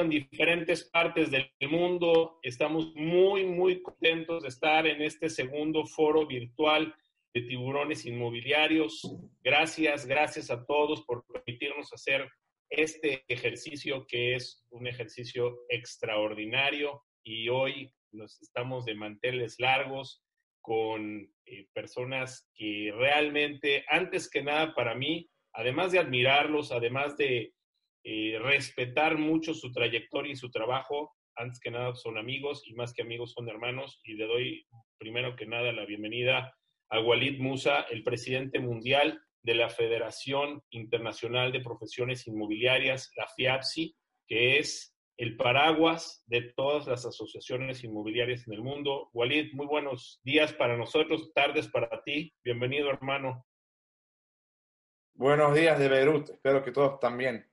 en diferentes partes del mundo. Estamos muy, muy contentos de estar en este segundo foro virtual de tiburones inmobiliarios. Gracias, gracias a todos por permitirnos hacer este ejercicio que es un ejercicio extraordinario y hoy nos estamos de manteles largos con eh, personas que realmente, antes que nada para mí, además de admirarlos, además de eh, respetar mucho su trayectoria y su trabajo. Antes que nada son amigos y más que amigos son hermanos. Y le doy primero que nada la bienvenida a Walid Musa, el presidente mundial de la Federación Internacional de Profesiones Inmobiliarias, la FIAPSI, que es el paraguas de todas las asociaciones inmobiliarias en el mundo. Walid, muy buenos días para nosotros, tardes para ti. Bienvenido, hermano. Buenos días de Beirut, espero que todos también.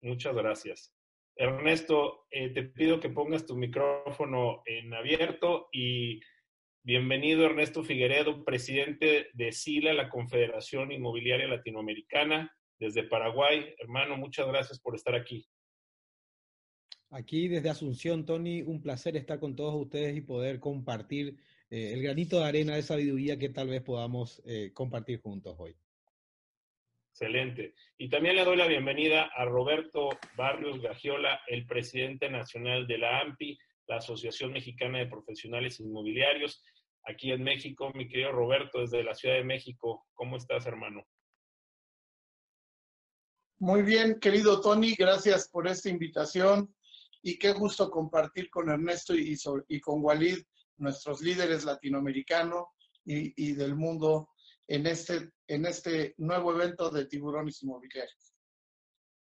Muchas gracias. Ernesto, eh, te pido que pongas tu micrófono en abierto y bienvenido Ernesto Figueredo, presidente de SILA, la Confederación Inmobiliaria Latinoamericana, desde Paraguay. Hermano, muchas gracias por estar aquí. Aquí desde Asunción, Tony, un placer estar con todos ustedes y poder compartir eh, el granito de arena de sabiduría que tal vez podamos eh, compartir juntos hoy. Excelente. Y también le doy la bienvenida a Roberto Barrios Gagiola, el presidente nacional de la AMPI, la Asociación Mexicana de Profesionales Inmobiliarios, aquí en México. Mi querido Roberto, desde la Ciudad de México, ¿cómo estás, hermano? Muy bien, querido Tony, gracias por esta invitación y qué gusto compartir con Ernesto y, con Walid, nuestros líderes latinoamericanos y del mundo en este, en este nuevo evento de tiburones inmobiliarios.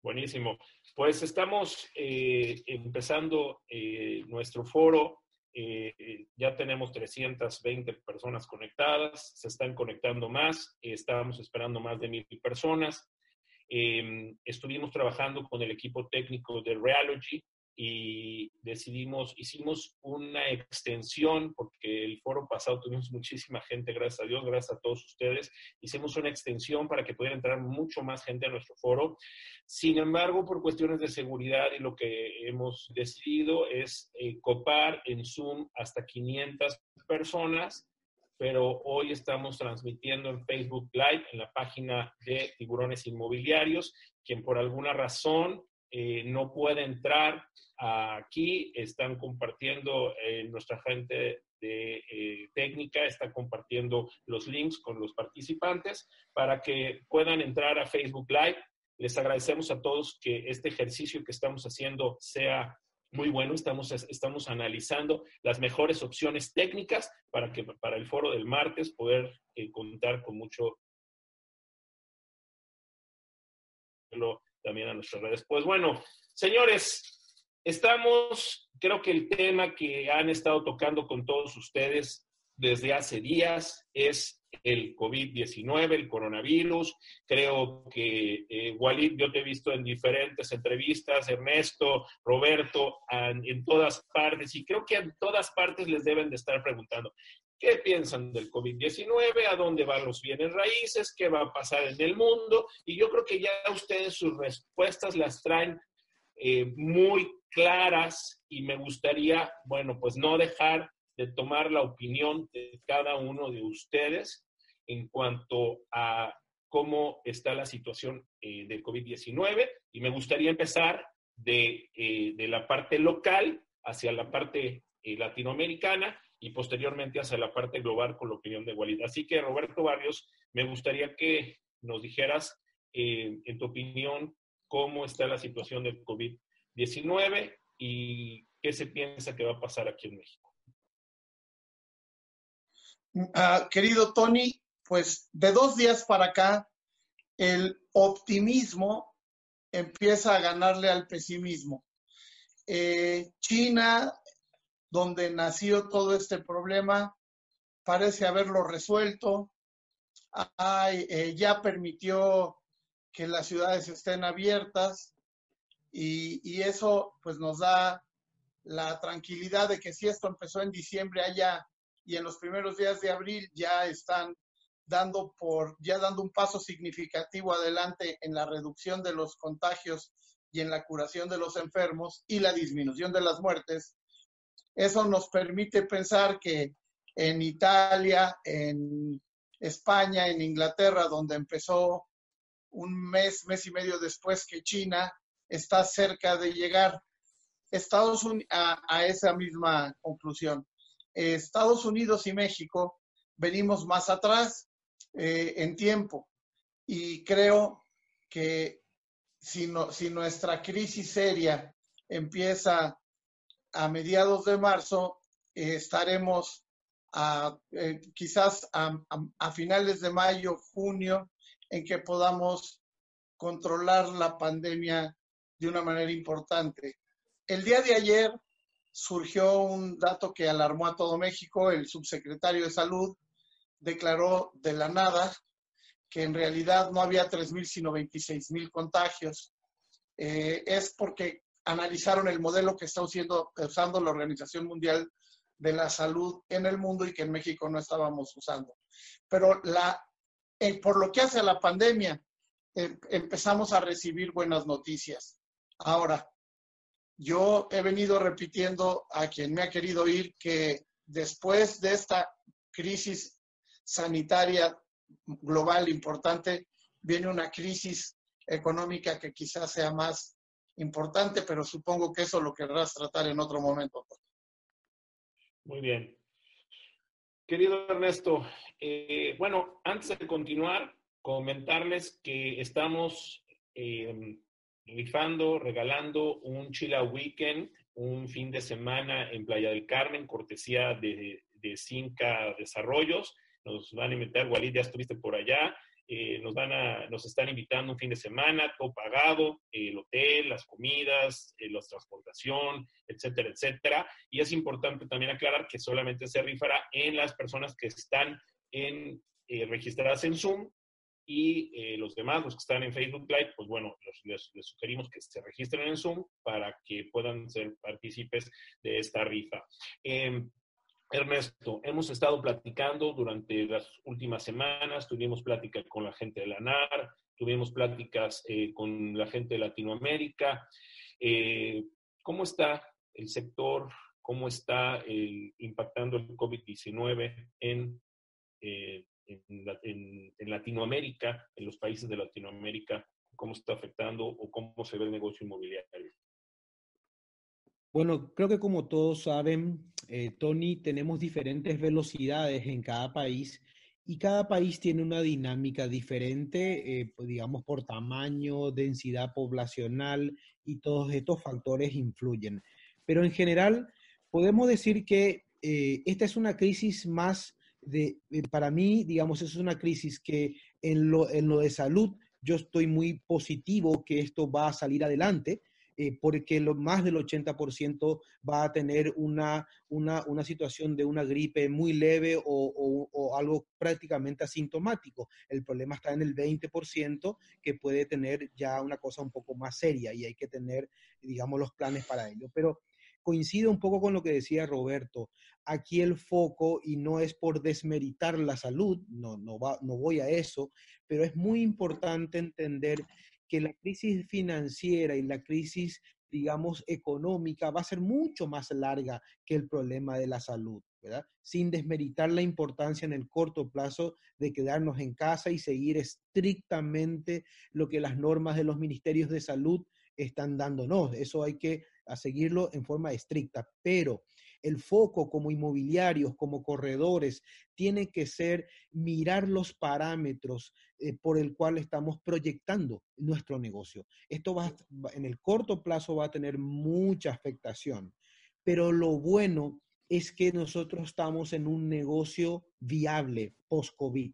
Buenísimo. Pues estamos eh, empezando eh, nuestro foro. Eh, ya tenemos 320 personas conectadas, se están conectando más, estamos esperando más de mil personas. estuvimos trabajando con el equipo técnico de Realogy y decidimos, hicimos una extensión, porque el foro pasado tuvimos muchísima gente, gracias a Dios, gracias a todos ustedes, hicimos una extensión para que pudiera entrar mucho más gente a nuestro foro. Sin embargo, por cuestiones de seguridad y lo que hemos decidido es eh, copar en Zoom hasta 500 personas pero hoy estamos transmitiendo en Facebook Live en la página de Tiburones Inmobiliarios. Quien por alguna razón eh, no puede entrar aquí, están compartiendo eh, nuestra gente de eh, técnica, está compartiendo los links con los participantes para que puedan entrar a Facebook Live. Les agradecemos a todos que este ejercicio que estamos haciendo sea muy bueno. Estamos, estamos analizando las mejores opciones técnicas para que para el foro del martes poder contar con mucho también a nuestras redes. Pues bueno, señores, estamos, creo que el tema que han estado tocando con todos ustedes desde hace días es el COVID-19, el coronavirus. Creo que, eh, Walid, yo te he visto en diferentes entrevistas, Ernesto, Roberto, en todas partes, y creo que en todas partes les deben de estar preguntando, qué piensan del COVID-19, a dónde van los bienes raíces, qué va a pasar en el mundo. Y yo creo que ya ustedes sus respuestas las traen eh, muy claras y me gustaría, bueno, pues no dejar de tomar la opinión de cada uno de ustedes en cuanto a cómo está la situación eh, del COVID-19 y me gustaría empezar de, eh, de, la parte local hacia la parte latinoamericana y posteriormente hacia la parte global con la opinión de Walid. Así que, Roberto Barrios, me gustaría que nos dijeras, eh, en tu opinión, cómo está la situación del COVID-19 y qué se piensa que va a pasar aquí en México. Ah, querido Tony, pues de dos días para acá, el optimismo empieza a ganarle al pesimismo. Eh, China donde nació todo este problema, parece haberlo resuelto. Eh, ya permitió que las ciudades estén abiertas y, eso pues nos da la tranquilidad de que si esto empezó en diciembre allá y en los primeros días de abril ya están dando por, ya dando un paso significativo adelante en la reducción de los contagios y en la curación de los enfermos y la disminución de las muertes, eso nos permite pensar que en Italia, en España, en Inglaterra, donde empezó un mes, mes y medio después que China, está cerca de llegar Estados Unidos a, esa misma conclusión. Estados Unidos y México venimos más atrás eh, en tiempo y creo que si, si nuestra crisis seria empieza a mediados de marzo, eh, estaremos eh, quizás a, finales de mayo, junio, en que podamos controlar la pandemia de una manera importante. El día de ayer surgió un dato que alarmó a todo México. El subsecretario de Salud declaró de la nada que en realidad no había 3.000, sino 26.000 contagios. Eh, es porque analizaron el modelo que está usando, usando la Organización Mundial de la Salud en el mundo y que en México no estábamos usando. Pero la, eh, por lo que hace a la pandemia, em, empezamos a recibir buenas noticias. Ahora, yo he venido repitiendo a quien me ha querido oír que después de esta crisis sanitaria global importante, viene una crisis económica que quizás sea más importante, pero supongo que eso lo querrás tratar en otro momento. Muy bien. Querido Ernesto, eh, bueno, antes de continuar, comentarles que estamos eh, rifando, regalando un Chila Weekend, un fin de semana en Playa del Carmen, cortesía de, de Cinca Desarrollos. Nos van a invitar, Walid, ya estuviste por allá. Eh, nos, van a, nos están invitando un fin de semana, todo pagado, el hotel, las comidas, eh, la transportación, etcétera, etcétera. Y es importante también aclarar que solamente se rifará en las personas que están en, eh, registradas en Zoom y los demás, los que están en Facebook Live, pues bueno, les, les, sugerimos que se registren en Zoom para que puedan ser partícipes de esta rifa. Ernesto, hemos estado platicando durante las últimas semanas, tuvimos plática con la gente de la NAR, tuvimos pláticas eh, con la gente de Latinoamérica. Eh, ¿Cómo está el sector? ¿Cómo está impactando el COVID-19 en, eh, en, en, Latinoamérica, en los países de Latinoamérica? ¿Cómo está afectando o cómo se ve el negocio inmobiliario? Bueno, creo que como todos saben, eh, Tony, tenemos diferentes velocidades en cada país y cada país tiene una dinámica diferente, eh, pues, digamos, por tamaño, densidad poblacional y todos estos factores influyen. Pero en general, podemos decir que eh, esta es una crisis más de, para mí, digamos, es una crisis que en lo, en lo de salud yo estoy muy positivo que esto va a salir adelante eh, porque lo, más del 80% va a tener una, una, una, situación de una gripe muy leve o, o, algo prácticamente asintomático. El problema está en el 20% que puede tener ya una cosa un poco más seria y hay que tener, digamos, los planes para ello. Pero coincido un poco con lo que decía Roberto. Aquí el foco, y no es por desmeritar la salud, no, no, va, no voy a eso, pero es muy importante entender que la crisis financiera y la crisis, digamos, económica va a ser mucho más larga que el problema de la salud, ¿verdad? Sin desmeritar la importancia en el corto plazo de quedarnos en casa y seguir estrictamente lo que las normas de los ministerios de salud están dándonos. Eso hay que seguirlo en forma estricta, pero el foco como inmobiliarios, como corredores, tiene que ser mirar los parámetros eh, por el cual estamos proyectando nuestro negocio. Esto va, en el corto plazo va a tener mucha afectación, pero lo bueno es que nosotros estamos en un negocio viable post-COVID.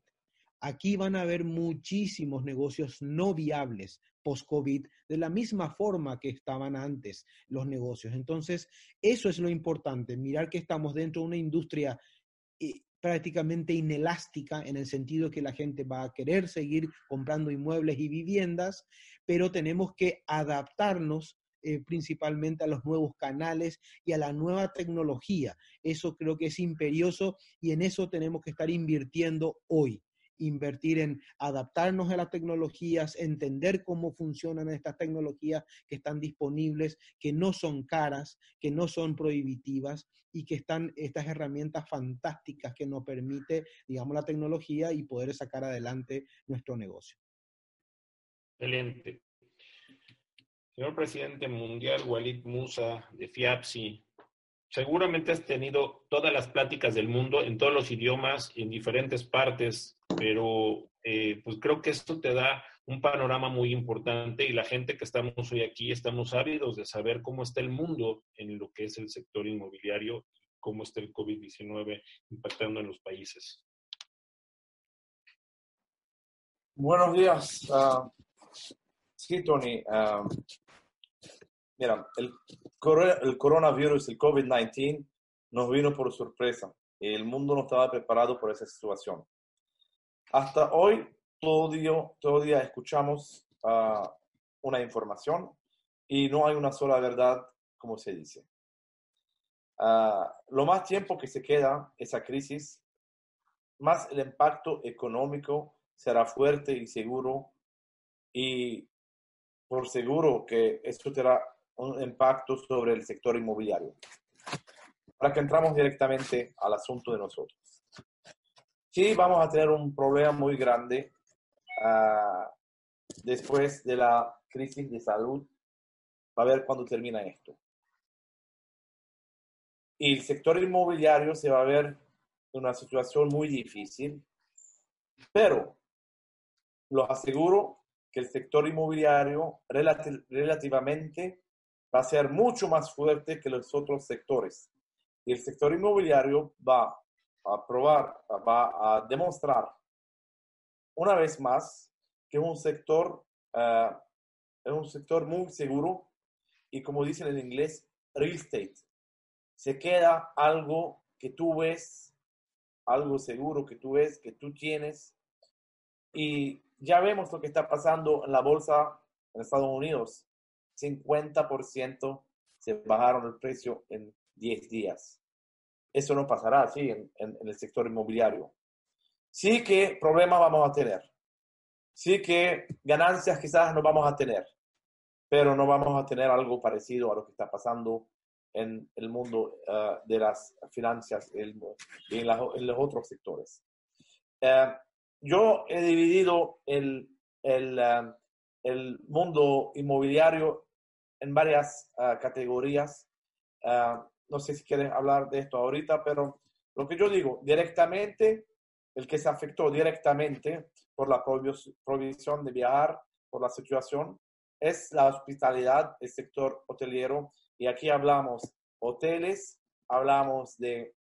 Aquí van a haber muchísimos negocios no viables post-COVID de la misma forma que estaban antes los negocios. Entonces, eso es lo importante, mirar que estamos dentro de una industria eh, prácticamente inelástica en el sentido que la gente va a querer seguir comprando inmuebles y viviendas, pero tenemos que adaptarnos eh, principalmente a los nuevos canales y a la nueva tecnología. Eso creo que es imperioso y en eso tenemos que estar invirtiendo hoy invertir en adaptarnos a las tecnologías, entender cómo funcionan estas tecnologías que están disponibles, que no son caras, que no son prohibitivas y que están estas herramientas fantásticas que nos permite, digamos, la tecnología y poder sacar adelante nuestro negocio. Excelente. Señor presidente mundial Walid Musa de FIAPSI, seguramente has tenido todas las pláticas del mundo en todos los idiomas, en diferentes partes, pero eh, pues creo que esto te da un panorama muy importante y la gente que estamos hoy aquí estamos ávidos de saber cómo está el mundo en lo que es el sector inmobiliario, cómo está el COVID-19 impactando en los países. Buenos días. Uh, sí, Tony. Uh, mira, el, el coronavirus, el COVID-19, nos vino por sorpresa. El mundo no estaba preparado por esa situación. Hasta hoy, todo día, todo día escuchamos uh, una información y no hay una sola verdad, como se dice. Uh, lo más tiempo que se queda esa crisis, más el impacto económico será fuerte y seguro y por seguro que esto tendrá un impacto sobre el sector inmobiliario. Para que entramos directamente al asunto de nosotros. Sí, vamos a tener un problema muy grande uh, después de la crisis de salud. Va a ver cuándo termina esto. Y el sector inmobiliario se va a ver en una situación muy difícil, pero lo aseguro que el sector inmobiliario relativamente va a ser mucho más fuerte que los otros sectores. Y el sector inmobiliario va a probar, va a demostrar una vez más que es un sector, uh, es un sector muy seguro y como dicen en inglés, real estate. Se queda algo que tú ves, algo seguro que tú ves, que tú tienes. Y ya vemos lo que está pasando en la bolsa en Estados Unidos. 50% se bajaron el precio en 10 días. Eso no pasará así en, el sector inmobiliario. Sí que problemas vamos a tener. Sí que ganancias quizás no vamos a tener, pero no vamos a tener algo parecido a lo que está pasando en el mundo uh, de las finanzas y en, los otros sectores. Uh, yo he dividido el, el, uh, el mundo inmobiliario en varias uh, categorías. Uh, no sé si quieres hablar de esto ahorita, pero lo que yo digo, directamente, el que se afectó directamente por la provisión de viajar, por la situación, es la hospitalidad, el sector hotelero. Y aquí hablamos hoteles, hablamos de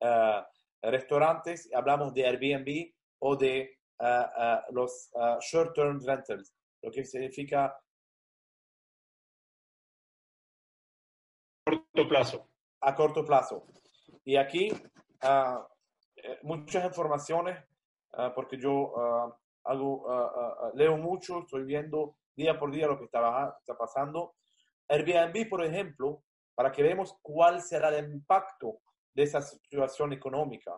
uh, restaurantes, hablamos de Airbnb o de los short-term rentals, lo que significa plazo. A corto plazo. Y aquí uh, muchas informaciones, uh, porque yo hago, leo mucho, estoy viendo día por día lo que está, está pasando. Airbnb, por ejemplo, para que veamos cuál será el impacto de esa situación económica,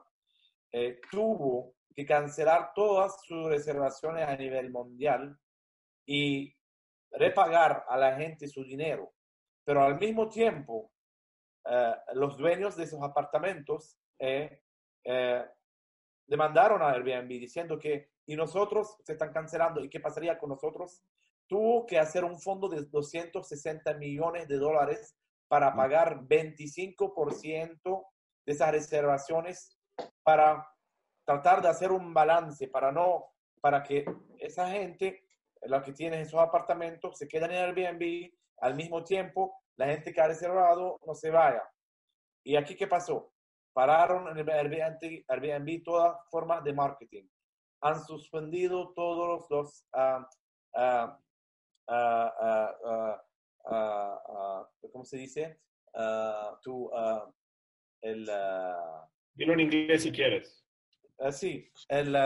eh, tuvo que cancelar todas sus reservaciones a nivel mundial y repagar a la gente su dinero. Pero al mismo tiempo, eh, los dueños de esos apartamentos eh, eh, demandaron a Airbnb diciendo que, y nosotros se están cancelando, ¿y qué pasaría con nosotros? Tuvo que hacer un fondo de 260 millones de dólares para pagar 25% de esas reservaciones para tratar de hacer un balance para no, para que esa gente, la que tiene esos apartamentos, se queden en Airbnb, al mismo tiempo la gente que ha reservado no se vaya. ¿Y aquí qué pasó? Pararon en Airbnb, Airbnb todas formas de marketing. Han suspendido todos los, uh, uh, uh, ¿cómo se dice? tu, el, Dilo en inglés si quieres. Sí, el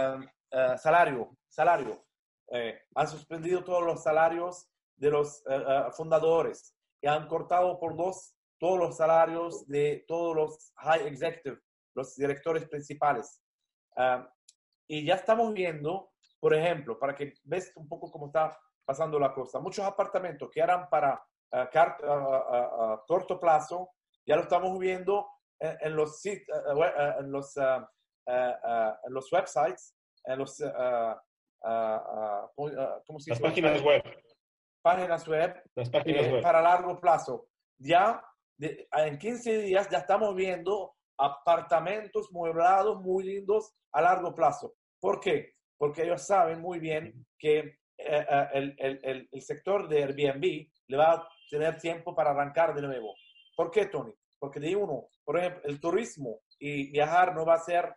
salario, salario. Eh, han suspendido todos los salarios de los fundadores y han cortado por dos todos los salarios de todos los high executive, los directores principales. Y ya estamos viendo, por ejemplo, para que ves un poco cómo está pasando la cosa, muchos apartamentos que eran para uh, corto plazo, ya lo estamos viendo en, los, en, los, en los websites, en los, ¿cómo se dice? Las páginas web. Páginas web, Las páginas eh, web. para largo plazo. Ya en 15 días ya estamos viendo apartamentos mueblados muy lindos a largo plazo. ¿Por qué? Porque ellos saben muy bien que eh, eh, el, el, el, sector de Airbnb le va a tener tiempo para arrancar de nuevo. ¿Por qué, Tony? Porque de uno, por ejemplo, el turismo y viajar no va a ser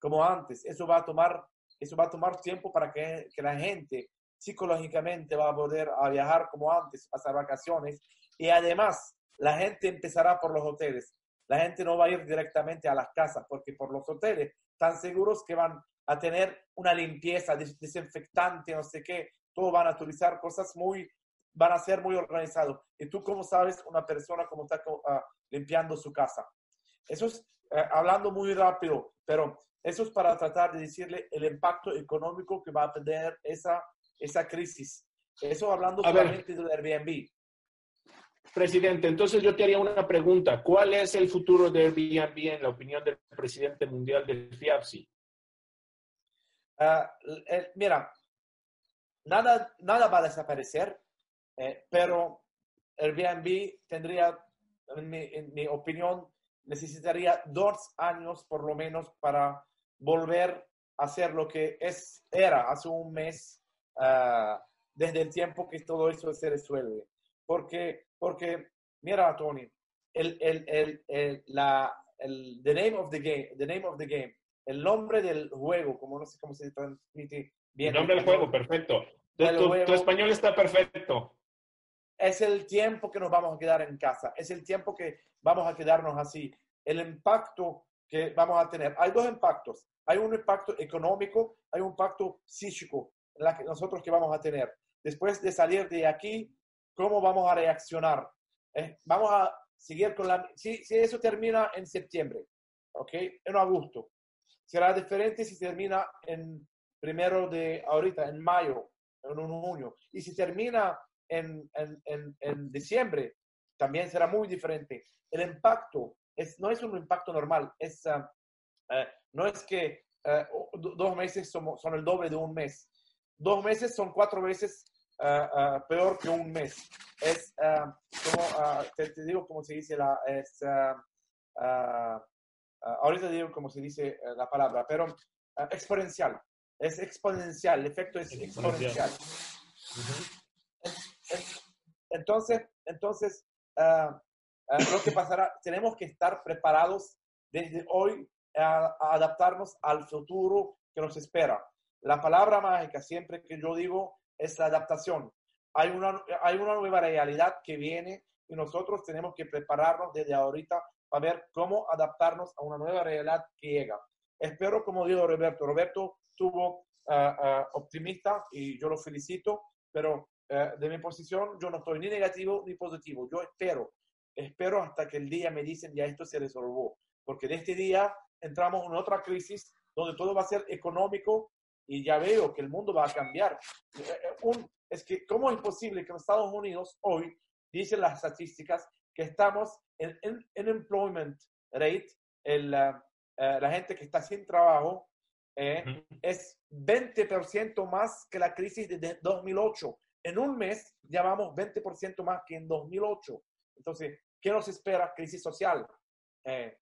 como antes. Eso va a tomar, eso va a tomar tiempo para que, que la gente psicológicamente va a poder a viajar como antes, pasar vacaciones. Y además, la gente empezará por los hoteles. La gente no va a ir directamente a las casas porque por los hoteles están seguros que van a tener una limpieza desinfectante, no sé qué. Todos van a utilizar cosas muy, van a ser muy organizados. Y tú, ¿cómo sabes una persona cómo está uh, limpiando su casa? Eso es uh, hablando muy rápido, pero eso es para tratar de decirle el impacto económico que va a tener esa, esa crisis. Eso hablando a solamente del Airbnb. Presidente, entonces yo te haría una pregunta. ¿Cuál es el futuro de Airbnb en la opinión del presidente mundial del FIAPSI? Uh, eh, mira, nada, nada va a desaparecer, eh, pero Airbnb tendría, en mi, en mi, opinión, necesitaría dos años por lo menos para volver a hacer lo que es, era hace un mes, uh, desde el tiempo que todo eso se resuelve. Porque porque, mira, Tony, el, el, el, el, la, el the name of the game, the name of the game, el nombre del juego, como no sé cómo se transmite bien. El nombre del juego, perfecto. Tu, tu, español está perfecto. Es el tiempo que nos vamos a quedar en casa, es el tiempo que vamos a quedarnos así. El impacto que vamos a tener. Hay dos impactos. Hay un impacto económico, hay un impacto psíquico la que nosotros que vamos a tener. Después de salir de aquí, ¿Cómo vamos a reaccionar? Eh, vamos a seguir con la... Si, si, eso termina en septiembre, ¿ok? En agosto. Será diferente si termina en primero de ahorita, en mayo, en un junio. Y si termina en, en, en, en diciembre, también será muy diferente. El impacto es, no es un impacto normal, es, uh, uh, no es que uh, dos meses son, son el doble de un mes. Dos meses son cuatro veces Uh, uh, peor que un mes. Es uh, como, te, te, digo como se dice la, es, ahorita digo como se dice la palabra, pero exponencial. Es exponencial, el efecto es exponencial. Entonces, entonces lo que pasará, tenemos que estar preparados desde hoy a, a adaptarnos al futuro que nos espera. La palabra mágica, siempre que yo digo, es la adaptación. Hay una, hay una nueva realidad que viene y nosotros tenemos que prepararnos desde ahorita para ver cómo adaptarnos a una nueva realidad que llega. Espero, como dijo Roberto, Roberto tuvo uh, uh, optimista y yo lo felicito, pero uh, de mi posición yo no estoy ni negativo ni positivo. Yo espero, espero hasta que el día me dicen ya esto se resolvió, porque de este día entramos en otra crisis donde todo va a ser económico y ya veo que el mundo va a cambiar. Eh, eh, un, es que, ¿cómo es posible que en Estados Unidos hoy, dicen las estadísticas, que estamos en, en, en employment rate, el, uh, uh, la gente que está sin trabajo, eh, uh -huh. es 20% más que la crisis de 2008. En un mes ya vamos 20% más que en 2008. Entonces, ¿qué nos espera? Crisis social. Eh,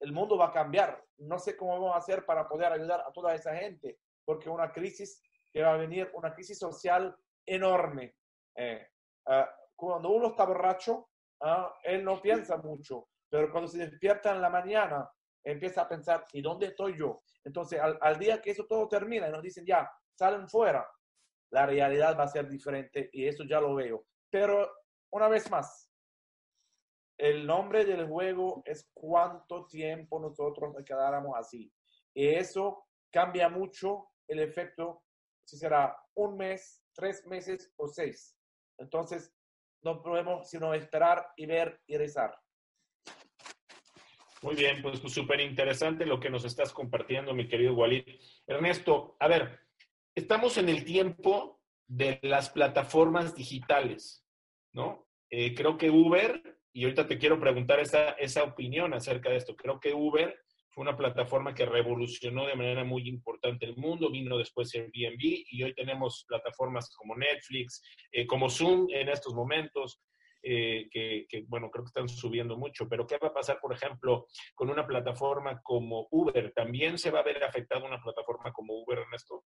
el mundo va a cambiar. No sé cómo vamos a hacer para poder ayudar a toda esa gente porque una crisis que va a venir, una crisis social enorme. Eh, uh, cuando uno está borracho, uh, él no piensa mucho, pero cuando se despierta en la mañana, empieza a pensar, ¿y dónde estoy yo? Entonces, al, al día que eso todo termina y nos dicen, ya, salen fuera, la realidad va a ser diferente y eso ya lo veo. Pero, una vez más, el nombre del juego es cuánto tiempo nosotros nos quedáramos así. Y eso cambia mucho el efecto, si será un mes, tres meses o seis. Entonces, no podemos sino esperar y ver y rezar. Muy bien, pues súper interesante lo que nos estás compartiendo, mi querido Walid. Ernesto, a ver, estamos en el tiempo de las plataformas digitales, ¿no? Eh, creo que Uber, y ahorita te quiero preguntar esa, esa opinión acerca de esto, creo que Uber fue una plataforma que revolucionó de manera muy importante el mundo, vino después Airbnb y hoy tenemos plataformas como Netflix, eh, como Zoom en estos momentos, eh, que, bueno, creo que están subiendo mucho, pero ¿qué va a pasar, por ejemplo, con una plataforma como Uber? ¿También se va a ver afectada una plataforma como Uber, Ernesto?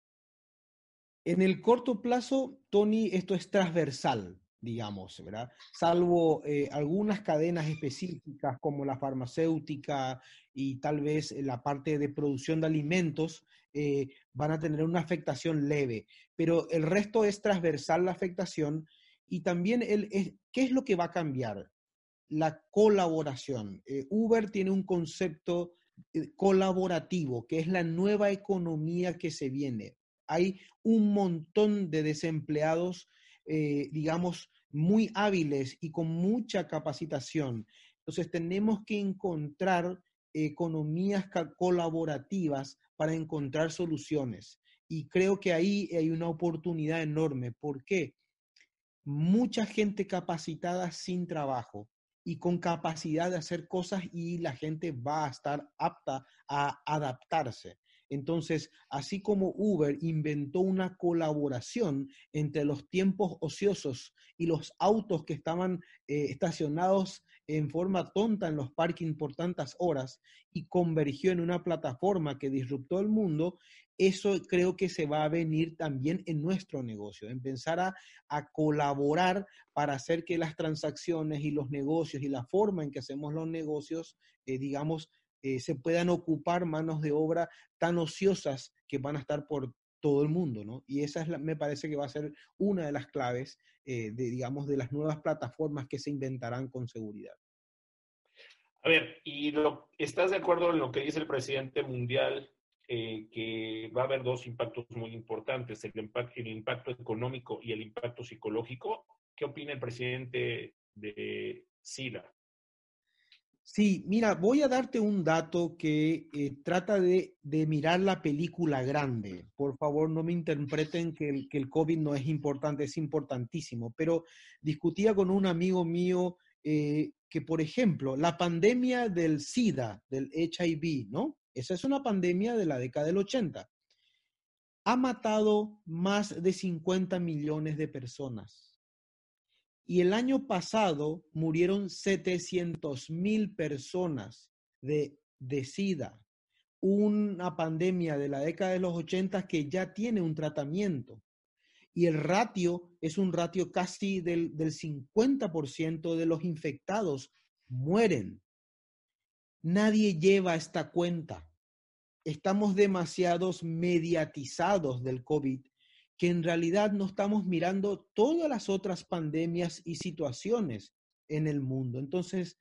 En el corto plazo, Tony, esto es transversal, digamos, ¿verdad? Salvo eh, algunas cadenas específicas como la farmacéutica y tal vez la parte de producción de alimentos, eh, van a tener una afectación leve, pero el resto es transversal la afectación y también, el, ¿qué es lo que va a cambiar? La colaboración. Eh, Uber tiene un concepto eh, colaborativo, que es la nueva economía que se viene. Hay un montón de desempleados, eh, digamos, muy hábiles y con mucha capacitación. Entonces tenemos que encontrar economías colaborativas para encontrar soluciones. Y creo que ahí hay una oportunidad enorme. ¿Por qué? mucha gente capacitada sin trabajo y con capacidad de hacer cosas y la gente va a estar apta a adaptarse. Entonces, así como Uber inventó una colaboración entre los tiempos ociosos y los autos que estaban eh, estacionados en forma tonta en los parkings por tantas horas y convergió en una plataforma que disruptó el mundo, eso creo que se va a venir también en nuestro negocio, en pensar a, colaborar para hacer que las transacciones y los negocios y la forma en que hacemos los negocios, eh, digamos, eh, se puedan ocupar manos de obra tan ociosas que van a estar por todo el mundo, ¿no? Y esa es me parece que va a ser una de las claves, eh, de, digamos, de las nuevas plataformas que se inventarán con seguridad. A ver, ¿y lo, estás de acuerdo en lo que dice el presidente mundial eh, que va a haber dos impactos muy importantes, el impacto, el impacto económico y el impacto psicológico. ¿Qué opina el presidente de SIDA? Sí, mira, voy a darte un dato que eh, trata de, mirar la película grande. Por favor, no me interpreten que el, que el, COVID no es importante, es importantísimo. Pero discutía con un amigo mío eh, que, por ejemplo, la pandemia del SIDA, del HIV, ¿no? Esa es una pandemia de la década del 80. Ha matado más de 50 millones de personas. Y el año pasado murieron 700 mil personas de, SIDA, una pandemia de la década de los 80 que ya tiene un tratamiento. Y el ratio es un ratio casi del, del 50% de los infectados mueren. Nadie lleva esta cuenta. Estamos demasiados mediatizados del COVID que en realidad no estamos mirando todas las otras pandemias y situaciones en el mundo. Entonces,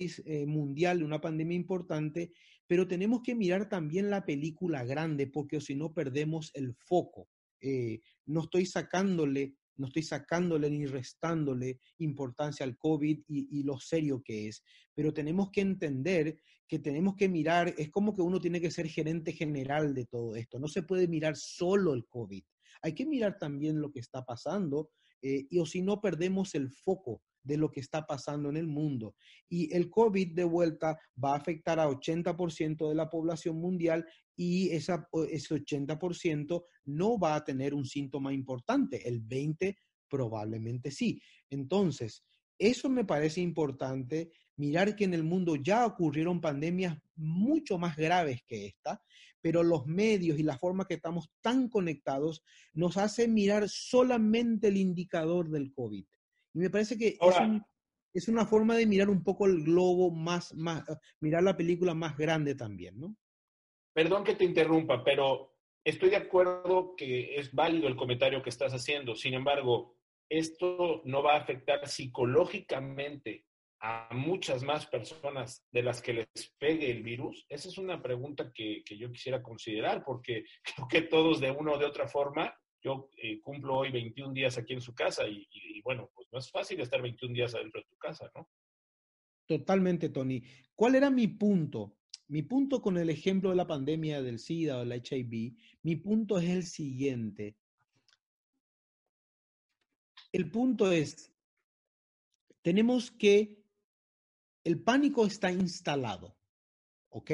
es eh, mundial, una pandemia importante, pero tenemos que mirar también la película grande porque si no perdemos el foco. Eh, no estoy sacándole no estoy sacándole ni restándole importancia al COVID y, lo serio que es, pero tenemos que entender que tenemos que mirar, es como que uno tiene que ser gerente general de todo esto, no se puede mirar solo el COVID, hay que mirar también lo que está pasando eh, y o si no perdemos el foco de lo que está pasando en el mundo. Y el COVID de vuelta va a afectar a 80% de la población mundial y esa, ese 80% no va a tener un síntoma importante, el 20% probablemente sí. Entonces, eso me parece importante, mirar que en el mundo ya ocurrieron pandemias mucho más graves que esta, pero los medios y la forma que estamos tan conectados nos hace mirar solamente el indicador del COVID. Y me parece que es, una forma de mirar un poco el globo más, más, mirar la película más grande también, ¿no? Perdón que te interrumpa, pero estoy de acuerdo que es válido el comentario que estás haciendo. Sin embargo, esto no va a afectar psicológicamente a muchas más personas de las que les pegue el virus? Esa es una pregunta que, yo quisiera considerar, porque creo que todos de una o de otra forma, yo eh, cumplo hoy 21 días aquí en su casa y, y, bueno, pues no es fácil estar 21 días adentro de tu casa, ¿no? Totalmente, Tony. ¿Cuál era mi punto? Mi punto con el ejemplo de la pandemia del SIDA o la HIV, mi punto es el siguiente. El punto es, tenemos que, el pánico está instalado, ¿ok?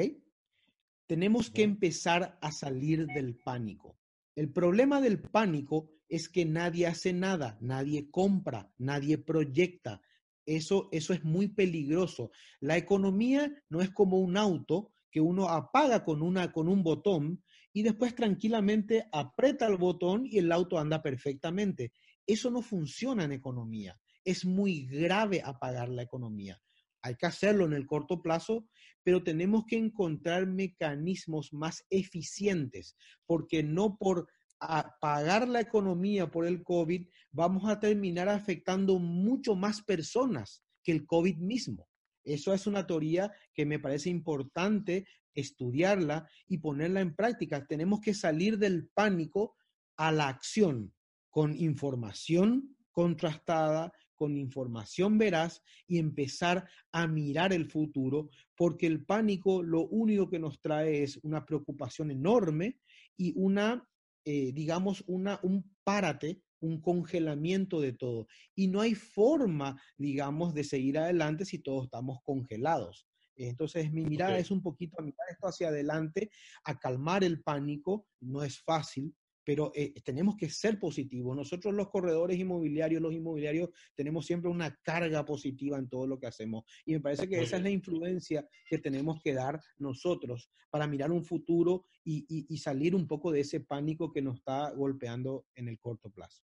Tenemos que empezar a salir del pánico. El problema del pánico es que nadie hace nada, nadie compra, nadie proyecta. Eso, eso es muy peligroso. La economía no es como un auto que uno apaga con, una, con un botón y después tranquilamente aprieta el botón y el auto anda perfectamente. Eso no funciona en economía. Es muy grave apagar la economía. Hay que hacerlo en el corto plazo, pero tenemos que encontrar mecanismos más eficientes, porque no por apagar la economía por el COVID vamos a terminar afectando mucho más personas que el COVID mismo. Eso es una teoría que me parece importante estudiarla y ponerla en práctica. Tenemos que salir del pánico a la acción con información contrastada, con información veraz y empezar a mirar el futuro, porque el pánico lo único que nos trae es una preocupación enorme y una, eh, digamos, una, un párate, un congelamiento de todo. Y no hay forma, digamos, de seguir adelante si todos estamos congelados. Entonces, mi mirada es un poquito a mirar esto hacia adelante, a calmar el pánico. No es fácil, pero eh, tenemos que ser positivos. Nosotros los corredores inmobiliarios, los inmobiliarios, tenemos siempre una carga positiva en todo lo que hacemos. Y me parece que esa es la influencia que tenemos que dar nosotros para mirar un futuro y, salir un poco de ese pánico que nos está golpeando en el corto plazo.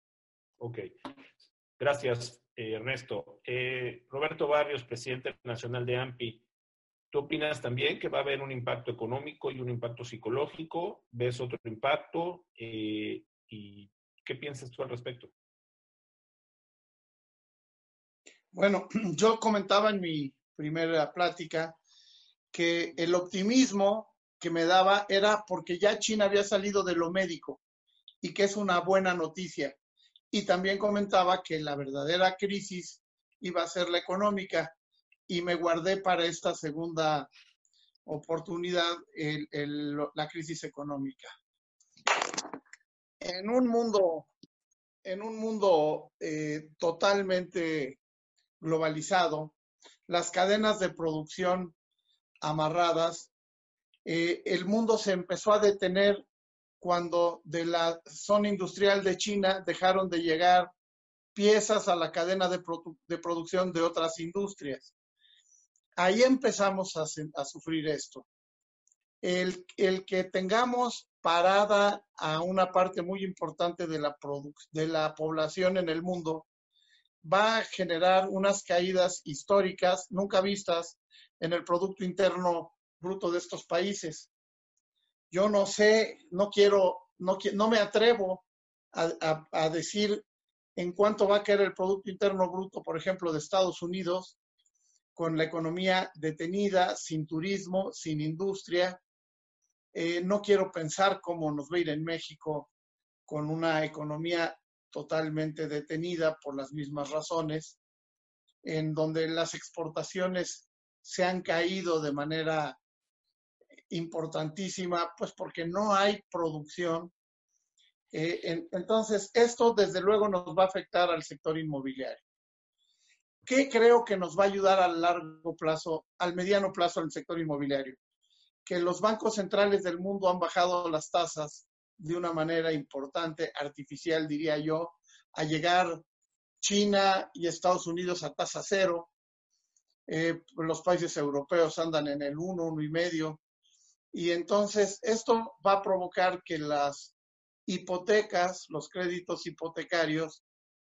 Ok. Gracias, eh, Ernesto. Eh, Roberto Barrios, presidente nacional de AMPI. ¿Tú opinas también que va a haber un impacto económico y un impacto psicológico? ¿Ves otro impacto? Eh, ¿Y qué piensas tú al respecto? Bueno, yo comentaba en mi primera plática que el optimismo que me daba era porque ya China había salido de lo médico y que es una buena noticia. Y también comentaba que la verdadera crisis iba a ser la económica y me guardé para esta segunda oportunidad la crisis económica. En un mundo, en un mundo eh, totalmente globalizado, las cadenas de producción amarradas, eh, el mundo se empezó a detener cuando de la zona industrial de China dejaron de llegar piezas a la cadena de, de producción de otras industrias ahí empezamos a, sufrir esto. El, que tengamos parada a una parte muy importante de la, de la población en el mundo va a generar unas caídas históricas nunca vistas en el Producto Interno Bruto de estos países. Yo no sé, no quiero, no, me atrevo a, a decir en cuánto va a caer el Producto Interno Bruto, por ejemplo, de Estados Unidos, con la economía detenida, sin turismo, sin industria. Eh, no quiero pensar cómo nos va a ir en México con una economía totalmente detenida por las mismas razones, en donde las exportaciones se han caído de manera importantísima, pues porque no hay producción. Eh, entonces, esto desde luego nos va a afectar al sector inmobiliario. ¿Qué creo que nos va a ayudar a largo plazo, al mediano plazo al sector inmobiliario? Que los bancos centrales del mundo han bajado las tasas de una manera importante, artificial diría yo, a llegar China y Estados Unidos a tasa cero. Eh, los países europeos andan en el 1, uno y medio. Y entonces esto va a provocar que las hipotecas, los créditos hipotecarios,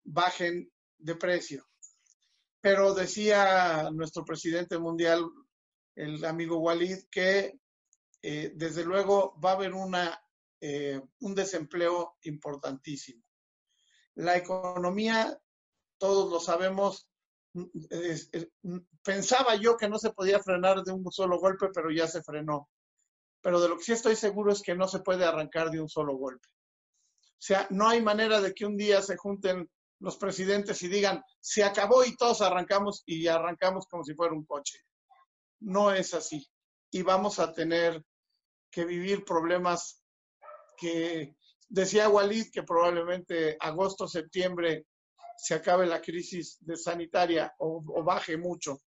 bajen de precio. Pero decía nuestro presidente mundial, el amigo Walid, que eh, desde luego va a haber una, eh, un desempleo importantísimo. La economía, todos lo sabemos, pensaba yo que no se podía frenar de un solo golpe, pero ya se frenó. Pero de lo que sí estoy seguro es que no se puede arrancar de un solo golpe. O sea, no hay manera de que un día se junten los presidentes y digan, se acabó y todos arrancamos y arrancamos como si fuera un coche. No es así. Y vamos a tener que vivir problemas que decía Walid que probablemente agosto, septiembre se acabe la crisis de sanitaria o, o baje mucho.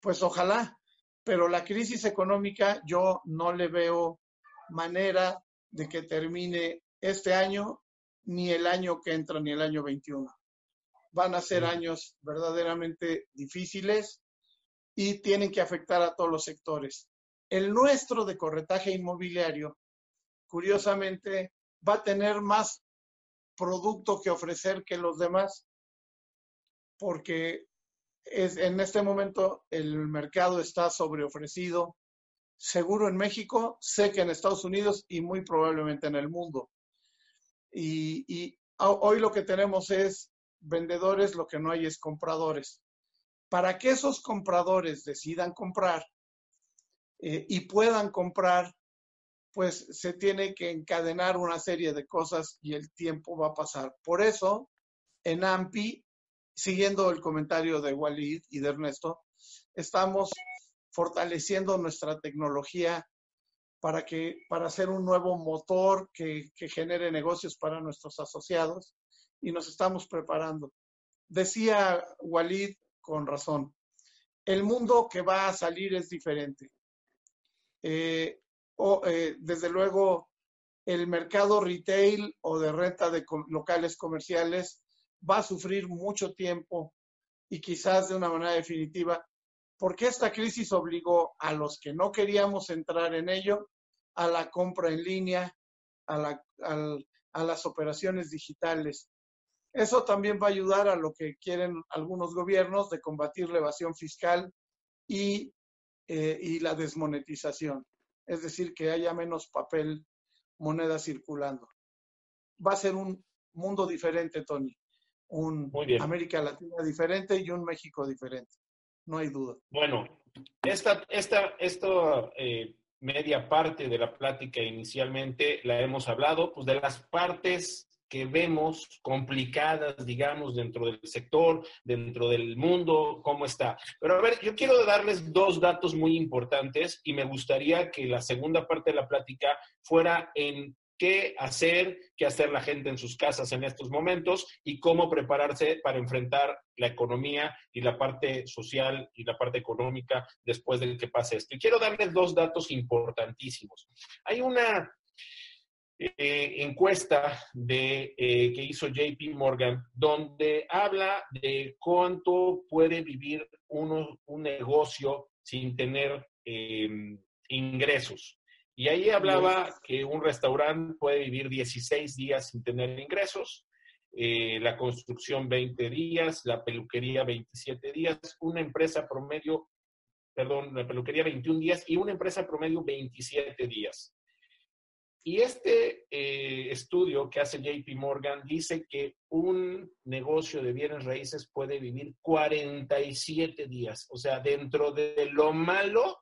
Pues ojalá, pero la crisis económica yo no le veo manera de que termine este año, ni el año que entra, ni el año 21. Van a ser años verdaderamente difíciles y tienen que afectar a todos los sectores. El nuestro de corretaje inmobiliario, curiosamente, va a tener más producto que ofrecer que los demás, porque es, en este momento el mercado está sobreofrecido, seguro en México, sé que en Estados Unidos y muy probablemente en el mundo. Y, y hoy lo que tenemos es vendedores, lo que no hay es compradores. Para que esos compradores decidan comprar eh, y puedan comprar, pues se tiene que encadenar una serie de cosas y el tiempo va a pasar. Por eso, en AMPI, siguiendo el comentario de Walid y de Ernesto, estamos fortaleciendo nuestra tecnología para, que, para hacer un nuevo motor que, que genere negocios para nuestros asociados y nos estamos preparando. Decía Walid con razón, el mundo que va a salir es diferente. Eh, eh, desde luego, el mercado retail o de renta de locales comerciales va a sufrir mucho tiempo y quizás de una manera definitiva porque esta crisis obligó a los que no queríamos entrar en ello a la compra en línea, a las operaciones digitales. Eso también va a ayudar a lo que quieren algunos gobiernos de combatir la evasión fiscal y, eh, y la desmonetización. Es decir, que haya menos papel, moneda circulando. Va a ser un mundo diferente, Tony. Un América Latina diferente y un México diferente no hay duda. Bueno, esta, esta, esta eh, media parte de la plática inicialmente la hemos hablado, pues de las partes que vemos complicadas, digamos, dentro del sector, dentro del mundo, cómo está. Pero a ver, yo quiero darles dos datos muy importantes y me gustaría que la segunda parte de la plática fuera en qué hacer, qué hacer la gente en sus casas en estos momentos y cómo prepararse para enfrentar la economía y la parte social y la parte económica después de que pase esto. Y quiero darles dos datos importantísimos. Hay una eh, encuesta de, eh, que hizo JP Morgan donde habla de cuánto puede vivir uno, un negocio sin tener eh, ingresos. Y ahí hablaba que un restaurante puede vivir 16 días sin tener ingresos, eh, la construcción 20 días, la peluquería 27 días, una empresa promedio, perdón, la peluquería 21 días y una empresa promedio 27 días. Y este eh, estudio que hace JP Morgan dice que un negocio de bienes raíces puede vivir 47 días. O sea, dentro de lo malo,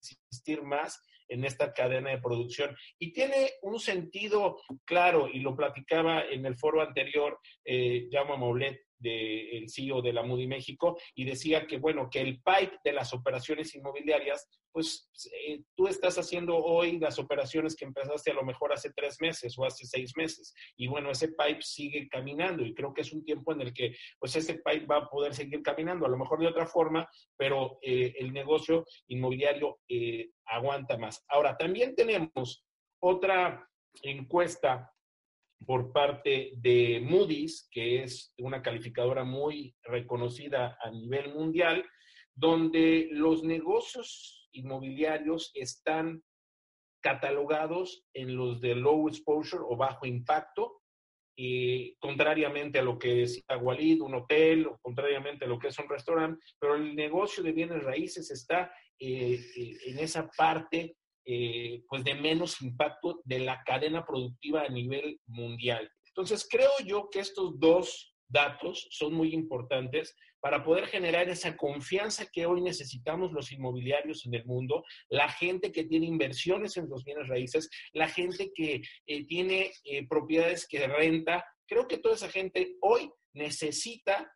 existir más en esta cadena de producción. Y tiene un sentido claro, y lo platicaba en el foro anterior, eh, Jaume Maulet, del CEO de la Moody México y decía que, bueno, que el pipe de las operaciones inmobiliarias, pues eh, tú estás haciendo hoy las operaciones que empezaste a lo mejor hace tres meses o hace seis meses. Y bueno, ese pipe sigue caminando y creo que es un tiempo en el que, pues ese pipe va a poder seguir caminando, a lo mejor de otra forma, pero eh, el negocio inmobiliario eh, aguanta más. Ahora, también tenemos otra encuesta por parte de Moody's, que es una calificadora muy reconocida a nivel mundial, donde los negocios inmobiliarios están catalogados en los de low exposure o bajo impacto, contrariamente a lo que decía Walid, un hotel, o contrariamente a lo que es un restaurante, pero el negocio de bienes raíces está eh, eh, en esa parte eh, pues de menos impacto de la cadena productiva a nivel mundial. Entonces, creo yo que estos dos datos son muy importantes para poder generar esa confianza que hoy necesitamos los inmobiliarios en el mundo, la gente que tiene inversiones en los bienes raíces, la gente que eh, tiene eh, propiedades que renta. Creo que toda esa gente hoy necesita,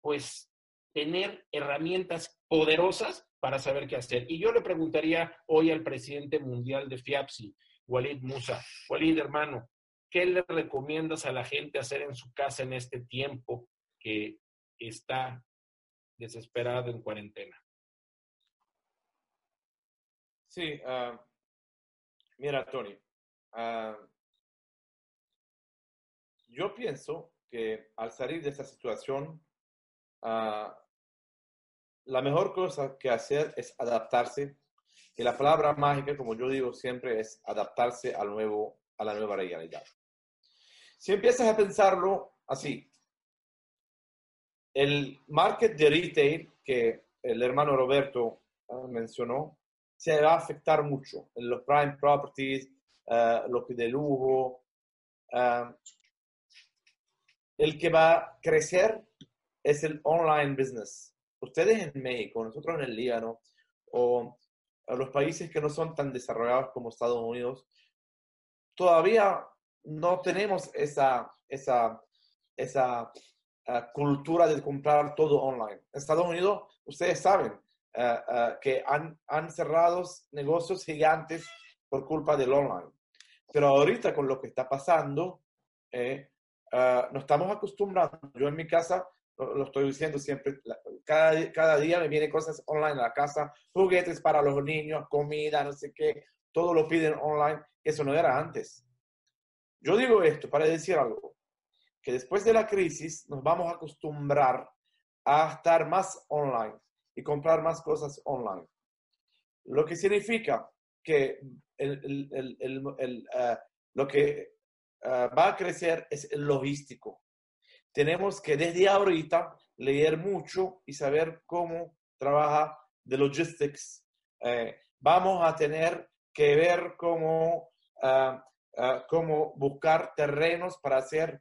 pues, tener herramientas poderosas para saber qué hacer. Y yo le preguntaría hoy al presidente mundial de FIAPSI, Walid Musa, Walid hermano, ¿qué le recomiendas a la gente hacer en su casa en este tiempo que está desesperado en cuarentena? Sí, ah, mira, Tony, ah, yo pienso que al salir de esta situación, ah, la mejor cosa que hacer es adaptarse. Y la palabra mágica, como yo digo siempre, es adaptarse al nuevo, a la nueva realidad. Si empiezas a pensarlo así, el market de retail que el hermano Roberto ah, mencionó, se va a afectar mucho en los prime properties, uh, lo que de lujo. Ah, el que va a crecer es el online business. Ustedes en México, nosotros en el Líbano, o los países que no son tan desarrollados como Estados Unidos, todavía no tenemos esa, esa, esa cultura de comprar todo online. En Estados Unidos, ustedes saben eh, eh, que han, han cerrado negocios gigantes por culpa del online. Pero ahorita con lo que está pasando, eh, nos estamos acostumbrando. Yo en mi casa, lo, estoy diciendo siempre, cada, cada día me vienen cosas online a la casa, juguetes para los niños, comida, no sé qué, todo lo piden online. Eso no era antes. Yo digo esto para decir algo que después de la crisis nos vamos a acostumbrar a estar más online y comprar más cosas online. Lo que significa que el, eh, lo que eh, va a crecer es el logístico. Tenemos que desde ahorita leer mucho y saber cómo trabaja de logistics. Eh, vamos a tener que ver cómo, cómo buscar terrenos para hacer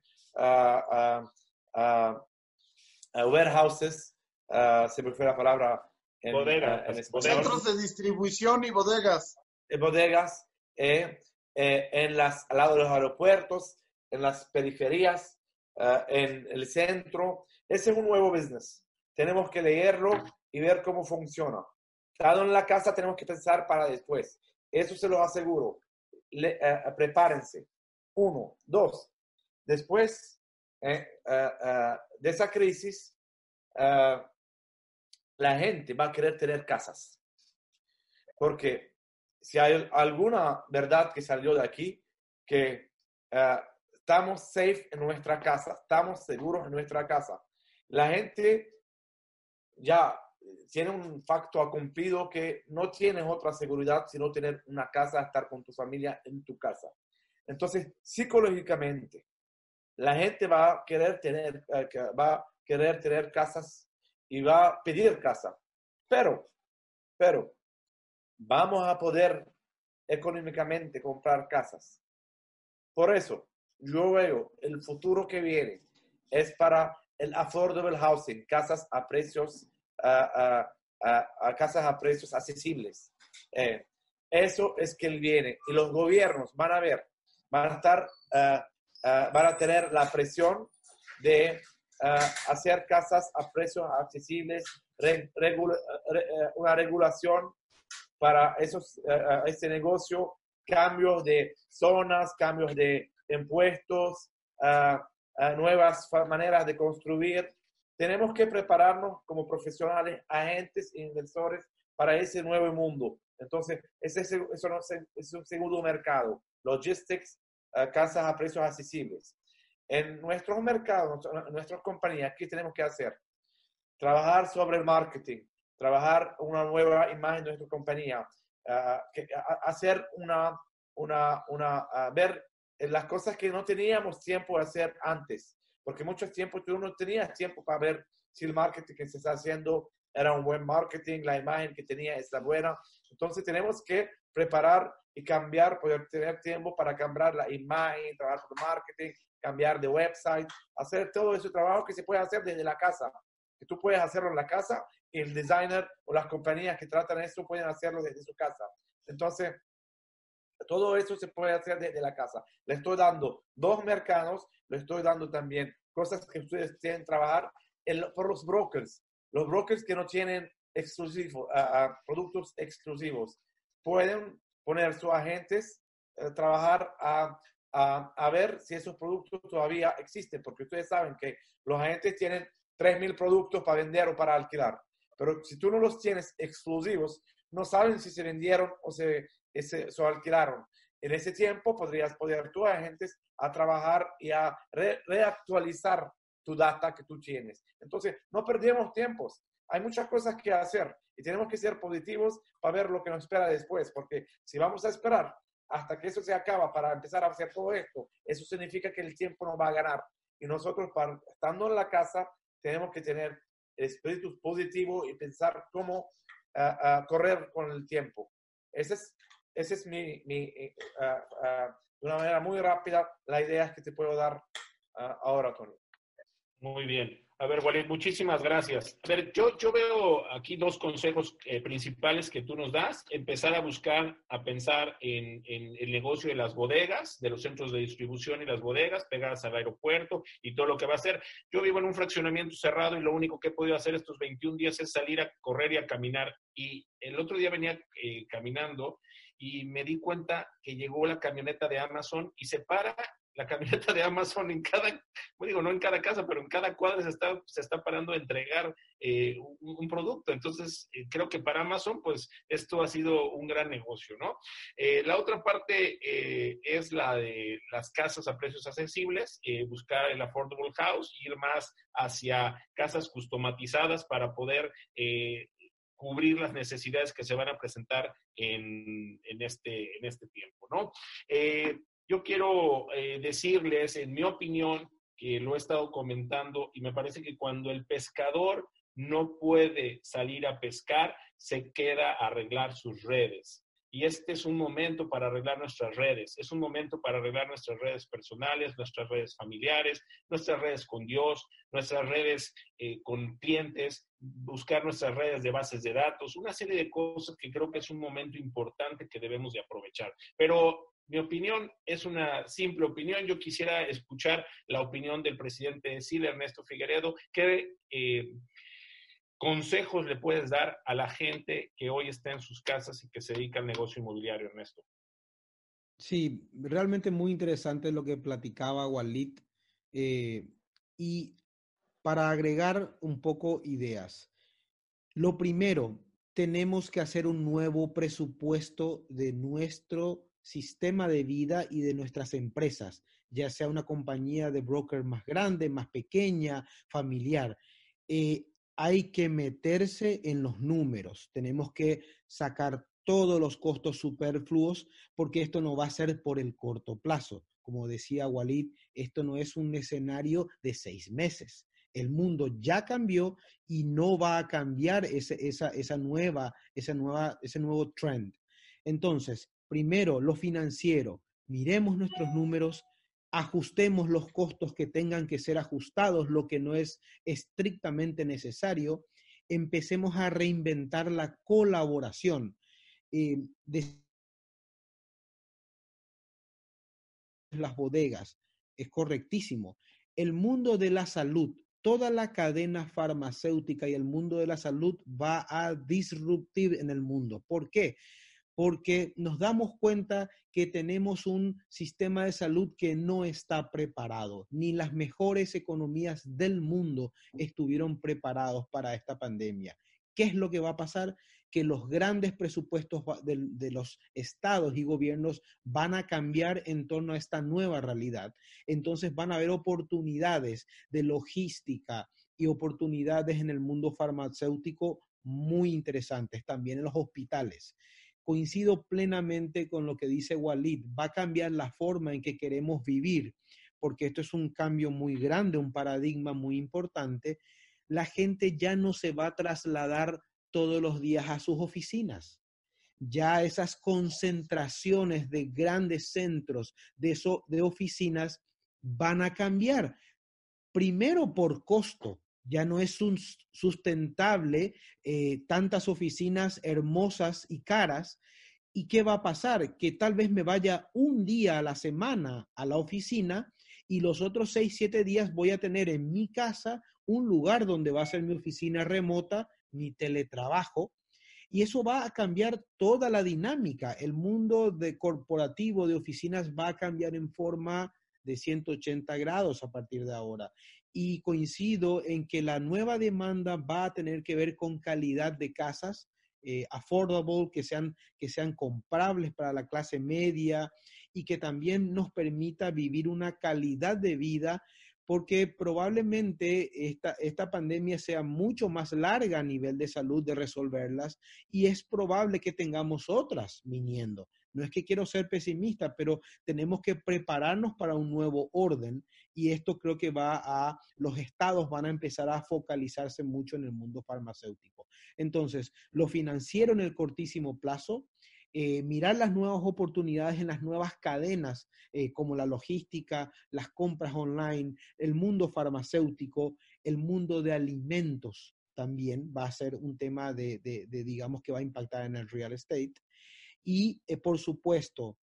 warehouses, se me fue la palabra en, Centros de distribución y bodegas. bodegas, eh, eh, en las, al lado de los aeropuertos, en las periferias, en el centro. Ese es un nuevo business. Tenemos que leerlo y ver cómo funciona. Estado en la casa tenemos que pensar para después. Eso se lo aseguro. Le, prepárense. Uno. Dos. Después eh, eh, de esa crisis, la gente va a querer tener casas. Porque si hay alguna verdad que salió de aquí, que estamos safe en nuestra casa, estamos seguros en nuestra casa. La gente ya tiene un facto cumplido que no tienes otra seguridad sino tener una casa, estar con tu familia en tu casa. Entonces, psicológicamente, la gente va a querer tener, eh, va a querer tener casas y va a pedir casa. Pero, pero, vamos a poder económicamente comprar casas. Por eso, yo veo el futuro que viene es para el affordable housing, casas a precios, a, casas a precios accesibles. Eh, eso es que viene y los gobiernos van a ver, van a estar uh, Ah, van a tener la presión de ah, hacer casas a precios accesibles, una regulación para esos, este negocio, cambios de zonas, cambios de impuestos, nuevas maneras de construir. Tenemos que prepararnos como profesionales, agentes inversores para ese nuevo mundo. Entonces, ese, eso no es un segundo mercado. Logistics casas a precios accesibles. En nuestros mercados, en nuestras compañías, ¿qué tenemos que hacer? Trabajar sobre el marketing, trabajar una nueva imagen de nuestra compañía, hacer una, una, una ver las cosas que no teníamos tiempo de hacer antes, porque mucho tiempo tú no tenías tiempo para ver si el marketing que se está haciendo era un buen marketing, la imagen que tenía está buena. Entonces tenemos que preparar y cambiar, poder tener tiempo para cambiar la imagen, trabajar por marketing, cambiar de website, hacer todo ese trabajo que se puede hacer desde la casa, que tú puedes hacerlo en la casa y el designer o las compañías que tratan eso pueden hacerlo desde su casa. Entonces, todo eso se puede hacer desde la casa. Le estoy dando dos mercados, le estoy dando también cosas que ustedes tienen que trabajar por los brokers. Los brokers que no tienen exclusivos, productos exclusivos pueden poner sus agentes, a eh, trabajar a, a, ver si esos productos todavía existen, porque ustedes saben que los agentes tienen 3.000 productos para vender o para alquilar, pero si tú no los tienes exclusivos, no saben si se vendieron o se, se, alquilaron. En ese tiempo podrías poner tus agentes a trabajar y a reactualizar tu data que tú tienes. Entonces, no perdemos tiempos. Hay muchas cosas que hacer y tenemos que ser positivos para ver lo que nos espera después, porque si vamos a esperar hasta que eso se acaba para empezar a hacer todo esto, eso significa que el tiempo nos va a ganar. Y nosotros, para, estando en la casa, tenemos que tener espíritu positivo y pensar cómo ah, ah, correr con el tiempo. Ese es, ese es mi, mi eh, ah, de una manera muy rápida, la idea que te puedo dar ahora, Tony. Muy bien. A ver, Walid, muchísimas gracias. A ver, yo, yo veo aquí dos consejos eh, principales que tú nos das. Empezar a buscar, a pensar en, en, el negocio de las bodegas, de los centros de distribución y las bodegas pegadas al aeropuerto y todo lo que va a hacer. Yo vivo en un fraccionamiento cerrado y lo único que he podido hacer estos 21 días es salir a correr y a caminar. Y el otro día venía eh, caminando y me di cuenta que llegó la camioneta de Amazon y se para la camioneta de Amazon en cada, digo, no en cada casa, pero en cada cuadra se está, se está parando a entregar eh, un, producto. Entonces, eh, creo que para Amazon, pues esto ha sido un gran negocio, ¿no? Eh, la otra parte es la de las casas a precios accesibles, buscar el affordable house, ir más hacia casas customatizadas para poder cubrir las necesidades que se van a presentar en, en, este, en este tiempo, ¿no? Yo quiero eh, decirles, en mi opinión, que lo he estado comentando, y me parece que cuando el pescador no puede salir a pescar, se queda a arreglar sus redes. Y este es un momento para arreglar nuestras redes, es un momento para arreglar nuestras redes personales, nuestras redes familiares, nuestras redes con Dios, nuestras redes eh, con clientes, buscar nuestras redes de bases de datos, una serie de cosas que creo que es un momento importante que debemos de aprovechar. Pero mi opinión es una simple opinión. Yo quisiera escuchar la opinión del presidente de CIDE, Ernesto Figueredo. ¿Qué eh, consejos le puedes dar a la gente que hoy está en sus casas y que se dedica al negocio inmobiliario, Ernesto? Sí, realmente muy interesante lo que platicaba Walid. Eh, y para agregar un poco ideas, lo primero, tenemos que hacer un nuevo presupuesto de nuestro sistema de vida y de nuestras empresas, ya sea una compañía de broker más grande, más pequeña, familiar. Eh, hay que meterse en los números, tenemos que sacar todos los costos superfluos porque esto no va a ser por el corto plazo. Como decía Walid, esto no es un escenario de seis meses. El mundo ya cambió y no va a cambiar esa, esa, nueva, esa nueva, ese nuevo trend. Entonces, Primero, lo financiero. Miremos nuestros números, ajustemos los costos que tengan que ser ajustados, lo que no es estrictamente necesario. Empecemos a reinventar la colaboración. Eh, las bodegas, es correctísimo. El mundo de la salud, toda la cadena farmacéutica y el mundo de la salud va a disruptir en el mundo. ¿Por qué? Porque nos damos cuenta que tenemos un sistema de salud que no está preparado. Ni las mejores economías del mundo estuvieron preparados para esta pandemia. ¿Qué es lo que va a pasar? Que los grandes presupuestos de, los estados y gobiernos van a cambiar en torno a esta nueva realidad. Entonces van a haber oportunidades de logística y oportunidades en el mundo farmacéutico muy interesantes, también en los hospitales coincido plenamente con lo que dice Walid, va a cambiar la forma en que queremos vivir, porque esto es un cambio muy grande, un paradigma muy importante. La gente ya no se va a trasladar todos los días a sus oficinas. Ya esas concentraciones de grandes centros de, oficinas van a cambiar. Primero por costo, ya no es sustentable eh, tantas oficinas hermosas y caras. ¿Y qué va a pasar? Que tal vez me vaya un día a la semana a la oficina y los otros seis, siete días voy a tener en mi casa un lugar donde va a ser mi oficina remota, mi teletrabajo. Y eso va a cambiar toda la dinámica. El mundo de corporativo de oficinas va a cambiar en forma de 180 grados a partir de ahora y coincido en que la nueva demanda va a tener que ver con calidad de casas, eh, affordable, que sean, que sean comprables para la clase media y que también nos permita vivir una calidad de vida, porque probablemente esta, esta pandemia sea mucho más larga a nivel de salud de resolverlas y es probable que tengamos otras viniendo. No es que quiero ser pesimista, pero tenemos que prepararnos para un nuevo orden y esto creo que va a, los estados van a empezar a focalizarse mucho en el mundo farmacéutico. Entonces, lo financiero en el cortísimo plazo, eh, mirar las nuevas oportunidades en las nuevas cadenas, eh, como la logística, las compras online, el mundo farmacéutico, el mundo de alimentos también va a ser un tema de, de digamos, que va a impactar en el real estate y, eh, por supuesto,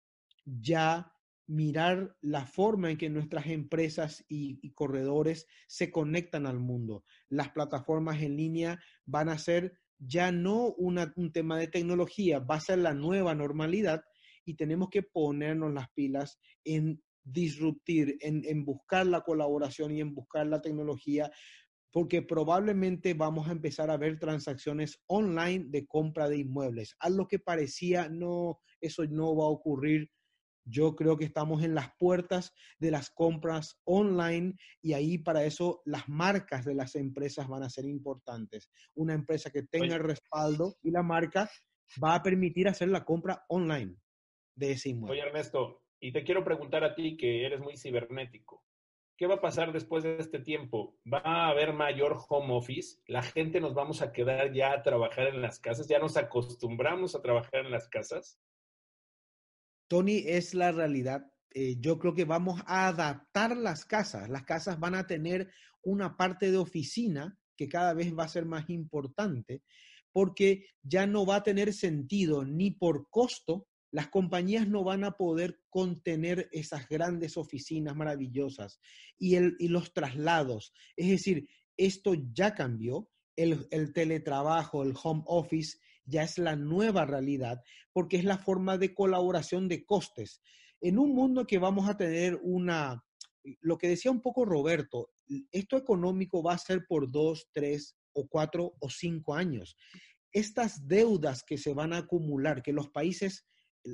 ya mirar la forma en que nuestras empresas y, corredores se conectan al mundo. Las plataformas en línea van a ser ya no un tema de tecnología, va a ser la nueva normalidad y tenemos que ponernos las pilas en disruptir, en buscar la colaboración y en buscar la tecnología porque probablemente vamos a empezar a ver transacciones online de compra de inmuebles. A lo que parecía, no, eso no va a ocurrir. Yo creo que estamos en las puertas de las compras online y ahí para eso las marcas de las empresas van a ser importantes. Una empresa que tenga el respaldo y la marca va a permitir hacer la compra online de ese inmueble. Oye, Ernesto, y te quiero preguntar a ti que eres muy cibernético. ¿Qué va a pasar después de este tiempo? ¿Va a haber mayor home office? ¿La gente nos vamos a quedar ya a trabajar en las casas? ¿Ya nos acostumbramos a trabajar en las casas? Tony, es la realidad. Eh, yo creo que vamos a adaptar las casas. Las casas van a tener una parte de oficina que cada vez va a ser más importante porque ya no va a tener sentido ni por costo las compañías no van a poder contener esas grandes oficinas maravillosas y, el, los traslados. Es decir, esto ya cambió. El, el, teletrabajo, el home office, ya es la nueva realidad porque es la forma de colaboración de costes. En un mundo que vamos a tener una, lo que decía un poco Roberto, esto económico va a ser por dos, tres o cuatro o cinco años. Estas deudas que se van a acumular, que los países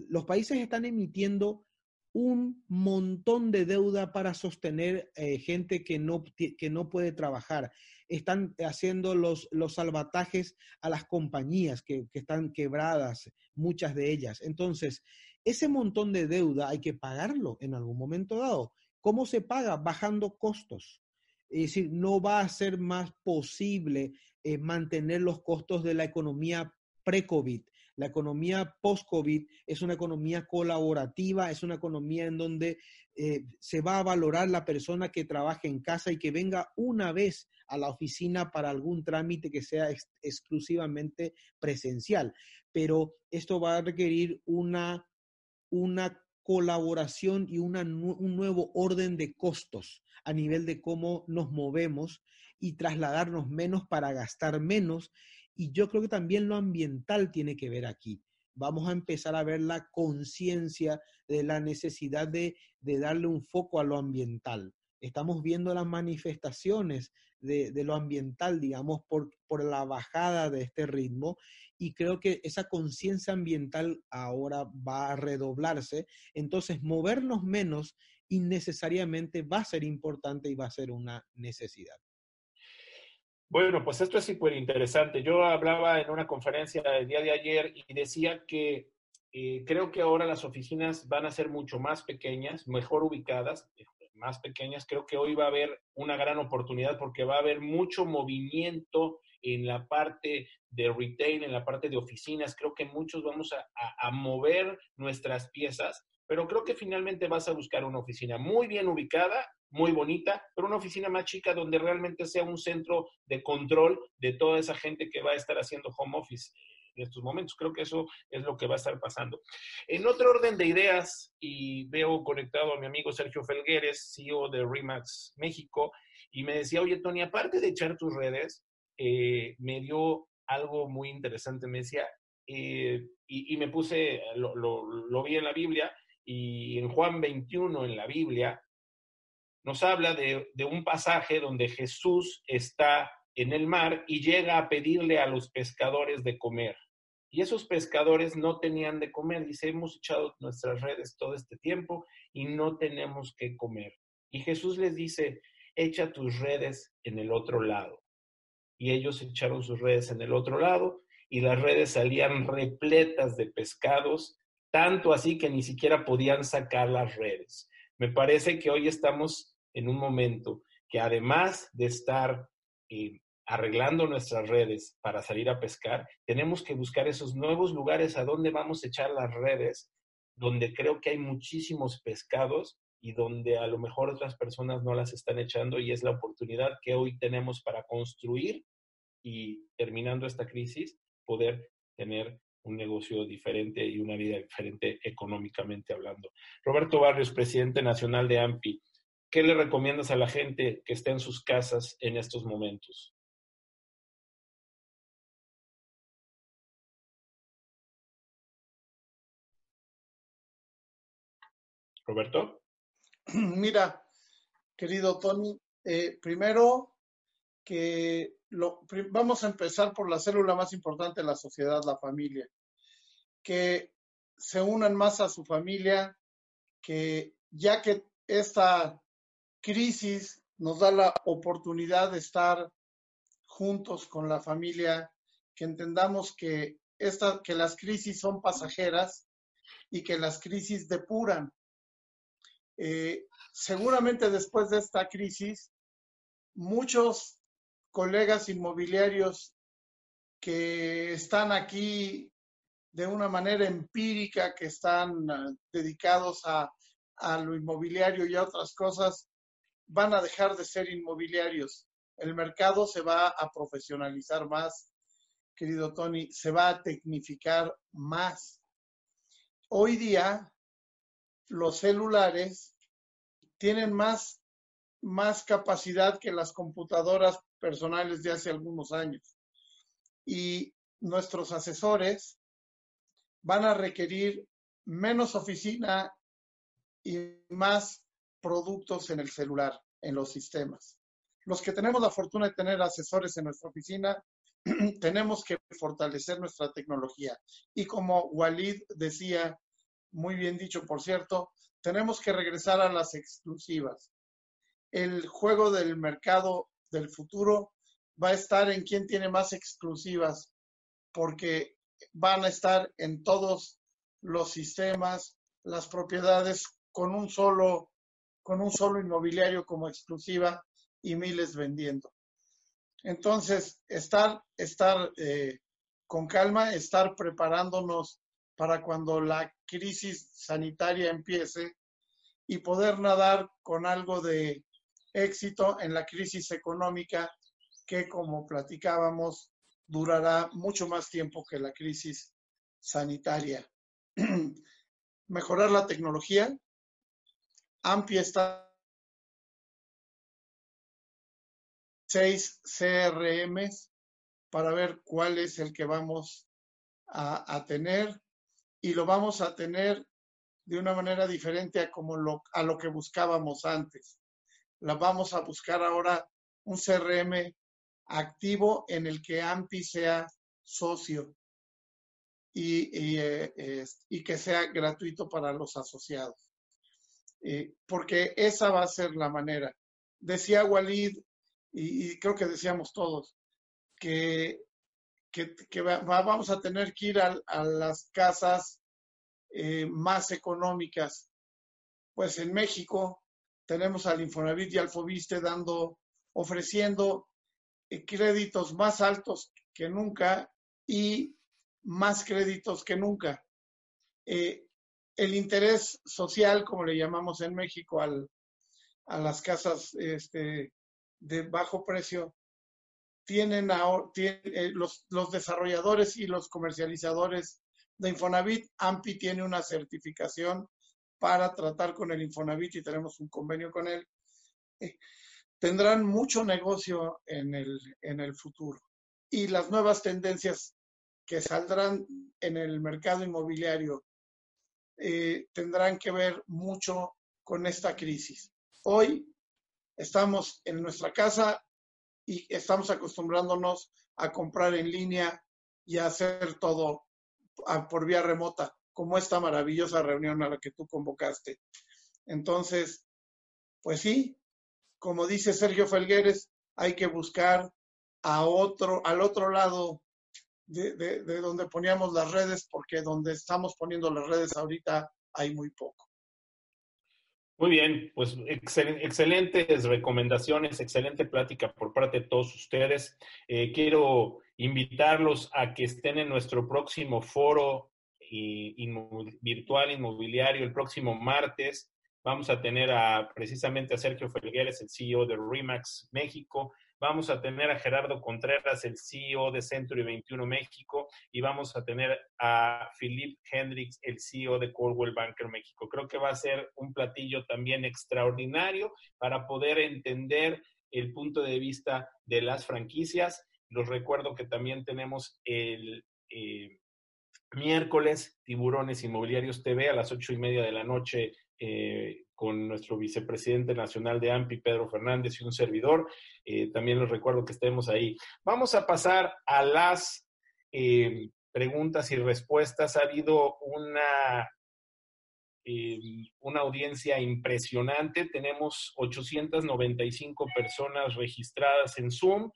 los países están emitiendo un montón de deuda para sostener eh, gente que no, que no puede trabajar. Están haciendo los, los salvatajes a las compañías que, que están quebradas, muchas de ellas. Entonces, ese montón de deuda hay que pagarlo en algún momento dado. ¿Cómo se paga? Bajando costos. Es decir, no va a ser más posible eh, mantener los costos de la economía pre-COVID. La economía post-COVID es una economía colaborativa, es una economía en donde eh, se va a valorar la persona que trabaja en casa y que venga una vez a la oficina para algún trámite que sea exclusivamente presencial. Pero esto va a requerir una, una colaboración y un nuevo orden de costos a nivel de cómo nos movemos y trasladarnos menos para gastar menos y yo creo que también lo ambiental tiene que ver aquí. Vamos a empezar a ver la conciencia de la necesidad de, darle un foco a lo ambiental. Estamos viendo las manifestaciones de, lo ambiental, digamos, por, por la bajada de este ritmo y creo que esa conciencia ambiental ahora va a redoblarse. Entonces, movernos menos innecesariamente va a ser importante y va a ser una necesidad. Bueno, pues esto es súper interesante. Yo hablaba en una conferencia el día de ayer y decía que eh, creo que ahora las oficinas van a ser mucho más pequeñas, mejor ubicadas, más pequeñas. Creo que hoy va a haber una gran oportunidad porque va a haber mucho movimiento en la parte de retail, en la parte de oficinas. Creo que muchos vamos a mover nuestras piezas, pero creo que finalmente vas a buscar una oficina muy bien ubicada, muy bonita, pero una oficina más chica donde realmente sea un centro de control de toda esa gente que va a estar haciendo home office en estos momentos. Creo que eso es lo que va a estar pasando. En otro orden de ideas, y veo conectado a mi amigo Sergio Felgueres, CEO de Remax México, y me decía, oye, Tony, aparte de echar tus redes, eh, me dio algo muy interesante. Me decía, eh, y, me puse, lo, lo vi en la Biblia, y en Juan 21 en la Biblia, nos habla de, un pasaje donde Jesús está en el mar y llega a pedirle a los pescadores de comer. Y esos pescadores no tenían de comer. Dice, hemos echado nuestras redes todo este tiempo y no tenemos que comer. Y Jesús les dice, echa tus redes en el otro lado. Y ellos echaron sus redes en el otro lado y las redes salían repletas de pescados, tanto así que ni siquiera podían sacar las redes. Me parece que hoy estamos en un momento que además de estar eh, arreglando nuestras redes para salir a pescar, tenemos que buscar esos nuevos lugares a donde vamos a echar las redes, donde creo que hay muchísimos pescados y donde a lo mejor otras personas no las están echando y es la oportunidad que hoy tenemos para construir y terminando esta crisis, poder tener un negocio diferente y una vida diferente económicamente hablando. Roberto Barrios, presidente nacional de AMPI, ¿qué le recomiendas a la gente que esté en sus casas en estos momentos? Roberto. Mira, querido Tony, eh, primero que vamos a empezar por la célula más importante de la sociedad, la familia. Que se unan más a su familia, que ya que esta crisis nos da la oportunidad de estar juntos con la familia, que entendamos que, esta, que las crisis son pasajeras y que las crisis depuran eh, seguramente después de esta crisis, muchos colegas inmobiliarios que están aquí de una manera empírica, que están ah, dedicados a, lo inmobiliario y a otras cosas, van a dejar de ser inmobiliarios. El mercado se va a profesionalizar más, querido Tony, se va a tecnificar más. Hoy día los celulares tienen más, más capacidad que las computadoras personales de hace algunos años. Y nuestros asesores van a requerir menos oficina y más productos en el celular, en los sistemas. Los que tenemos la fortuna de tener asesores en nuestra oficina, tenemos que fortalecer nuestra tecnología. Y como Walid decía muy bien dicho, por cierto, tenemos que regresar a las exclusivas. El juego del mercado del futuro va a estar en quién tiene más exclusivas, porque van a estar en todos los sistemas, las propiedades con un solo, con un solo inmobiliario como exclusiva y miles vendiendo. Entonces, estar, estar eh, con calma, estar preparándonos para cuando la crisis sanitaria empiece y poder nadar con algo de éxito en la crisis económica que, como platicábamos, durará mucho más tiempo que la crisis sanitaria. Mejorar la tecnología. AMPI está seis CRMs para ver cuál es el que vamos a, a tener y lo vamos a tener de una manera diferente a, como lo, a lo que buscábamos antes. Vamos a buscar ahora un CRM activo en el que AMPI sea socio y, y, eh, que sea gratuito para los asociados. Eh, porque esa va a ser la manera. Decía Walid, y, y creo que decíamos todos, que que, vamos a tener que ir a, las casas eh, más económicas. Pues en México tenemos al Infonavit y al Fobiste dando, ofreciendo eh, créditos más altos que nunca y más créditos que nunca. Eh, el interés social, como le llamamos en México al, a las casas este, de bajo precio, tienen, eh, los, los desarrolladores y los comercializadores de Infonavit. AMPI tiene una certificación para tratar con el Infonavit y tenemos un convenio con él. Eh, tendrán mucho negocio en el, en el futuro. Y las nuevas tendencias que saldrán en el mercado inmobiliario eh, tendrán que ver mucho con esta crisis. Hoy estamos en nuestra casa y estamos acostumbrándonos a comprar en línea y a hacer todo por vía remota, como esta maravillosa reunión a la que tú convocaste. Entonces, pues sí, como dice Sergio Felgueres, hay que buscar a otro, al otro lado de, de, donde poníamos las redes, porque donde estamos poniendo las redes ahorita hay muy poco. Muy bien, pues excelentes recomendaciones, excelente plática por parte de todos ustedes. Eh, quiero invitarlos a que estén en nuestro próximo foro virtual inmobiliario el próximo martes. Vamos a tener a precisamente a Sergio Felgueres, el CEO de Remax México, Vamos a tener a Gerardo Contreras, el CEO de Century 21 México, y vamos a tener a Philip Hendricks, el CEO de Coldwell Banker México. Creo que va a ser un platillo también extraordinario para poder entender el punto de vista de las franquicias. Los recuerdo que también tenemos el eh, miércoles Tiburones Inmobiliarios TV a las ocho y media de la noche eh, con nuestro vicepresidente nacional de AMPI, Pedro Fernández, y un servidor. Eh, también les recuerdo que estemos ahí. Vamos a pasar a las eh, preguntas y respuestas. Ha habido una, una audiencia impresionante. Tenemos 895 personas registradas en Zoom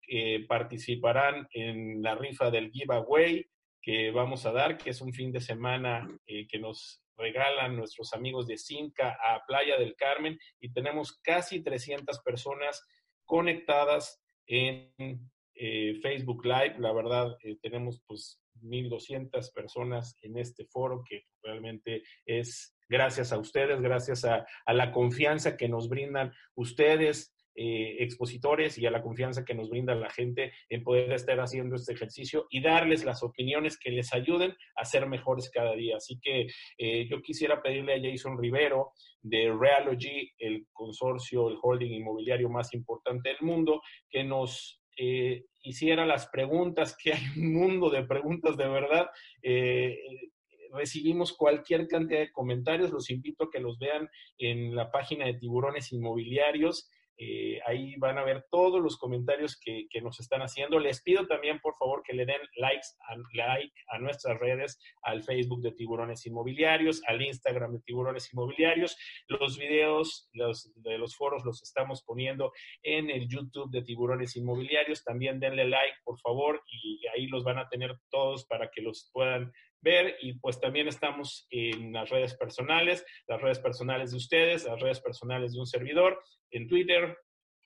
que participarán en la rifa del giveaway que vamos a dar, que es un fin de semana que nos regalan nuestros amigos de Cinca a Playa del Carmen y tenemos casi 300 personas conectadas en eh, Facebook Live. La verdad, eh, tenemos pues 1.200 personas en este foro que realmente es gracias a ustedes, gracias a, a la confianza que nos brindan ustedes, eh, expositores y a la confianza que nos brinda la gente en poder estar haciendo este ejercicio y darles las opiniones que les ayuden a ser mejores cada día. Así que eh, yo quisiera pedirle a Jason Rivero de Realogy, el consorcio, el holding inmobiliario más importante del mundo, que nos eh, hiciera las preguntas, que hay un mundo de preguntas de verdad recibimos cualquier cantidad de comentarios. Los invito a que los vean en la página de Tiburones Inmobiliarios. Eh, ahí van a ver todos los comentarios que, nos están haciendo. Les pido también, por favor, que le den likes a, like a nuestras redes, al Facebook de Tiburones Inmobiliarios, al Instagram de Tiburones Inmobiliarios. Los videos de los foros los estamos poniendo en el YouTube de Tiburones Inmobiliarios. También denle like, por favor, y ahí los van a tener todos para que los puedan ver y pues también estamos en las redes personales, las redes personales de ustedes, las redes personales de un servidor, en Twitter.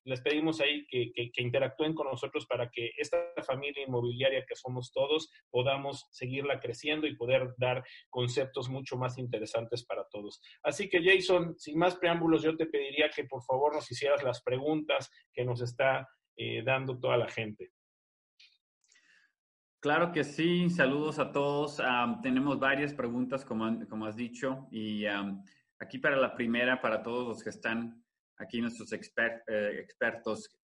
Les pedimos ahí que, interactúen con nosotros para que esta familia inmobiliaria que somos todos podamos seguirla creciendo y poder dar conceptos mucho más interesantes para todos. Así que Jason, sin más preámbulos, yo te pediría que por favor nos hicieras las preguntas que nos está eh, dando toda la gente. Claro que sí, saludos a todos. tenemos varias preguntas, como, has dicho, y aquí para la primera, para todos los que están aquí, nuestros eh, expertos,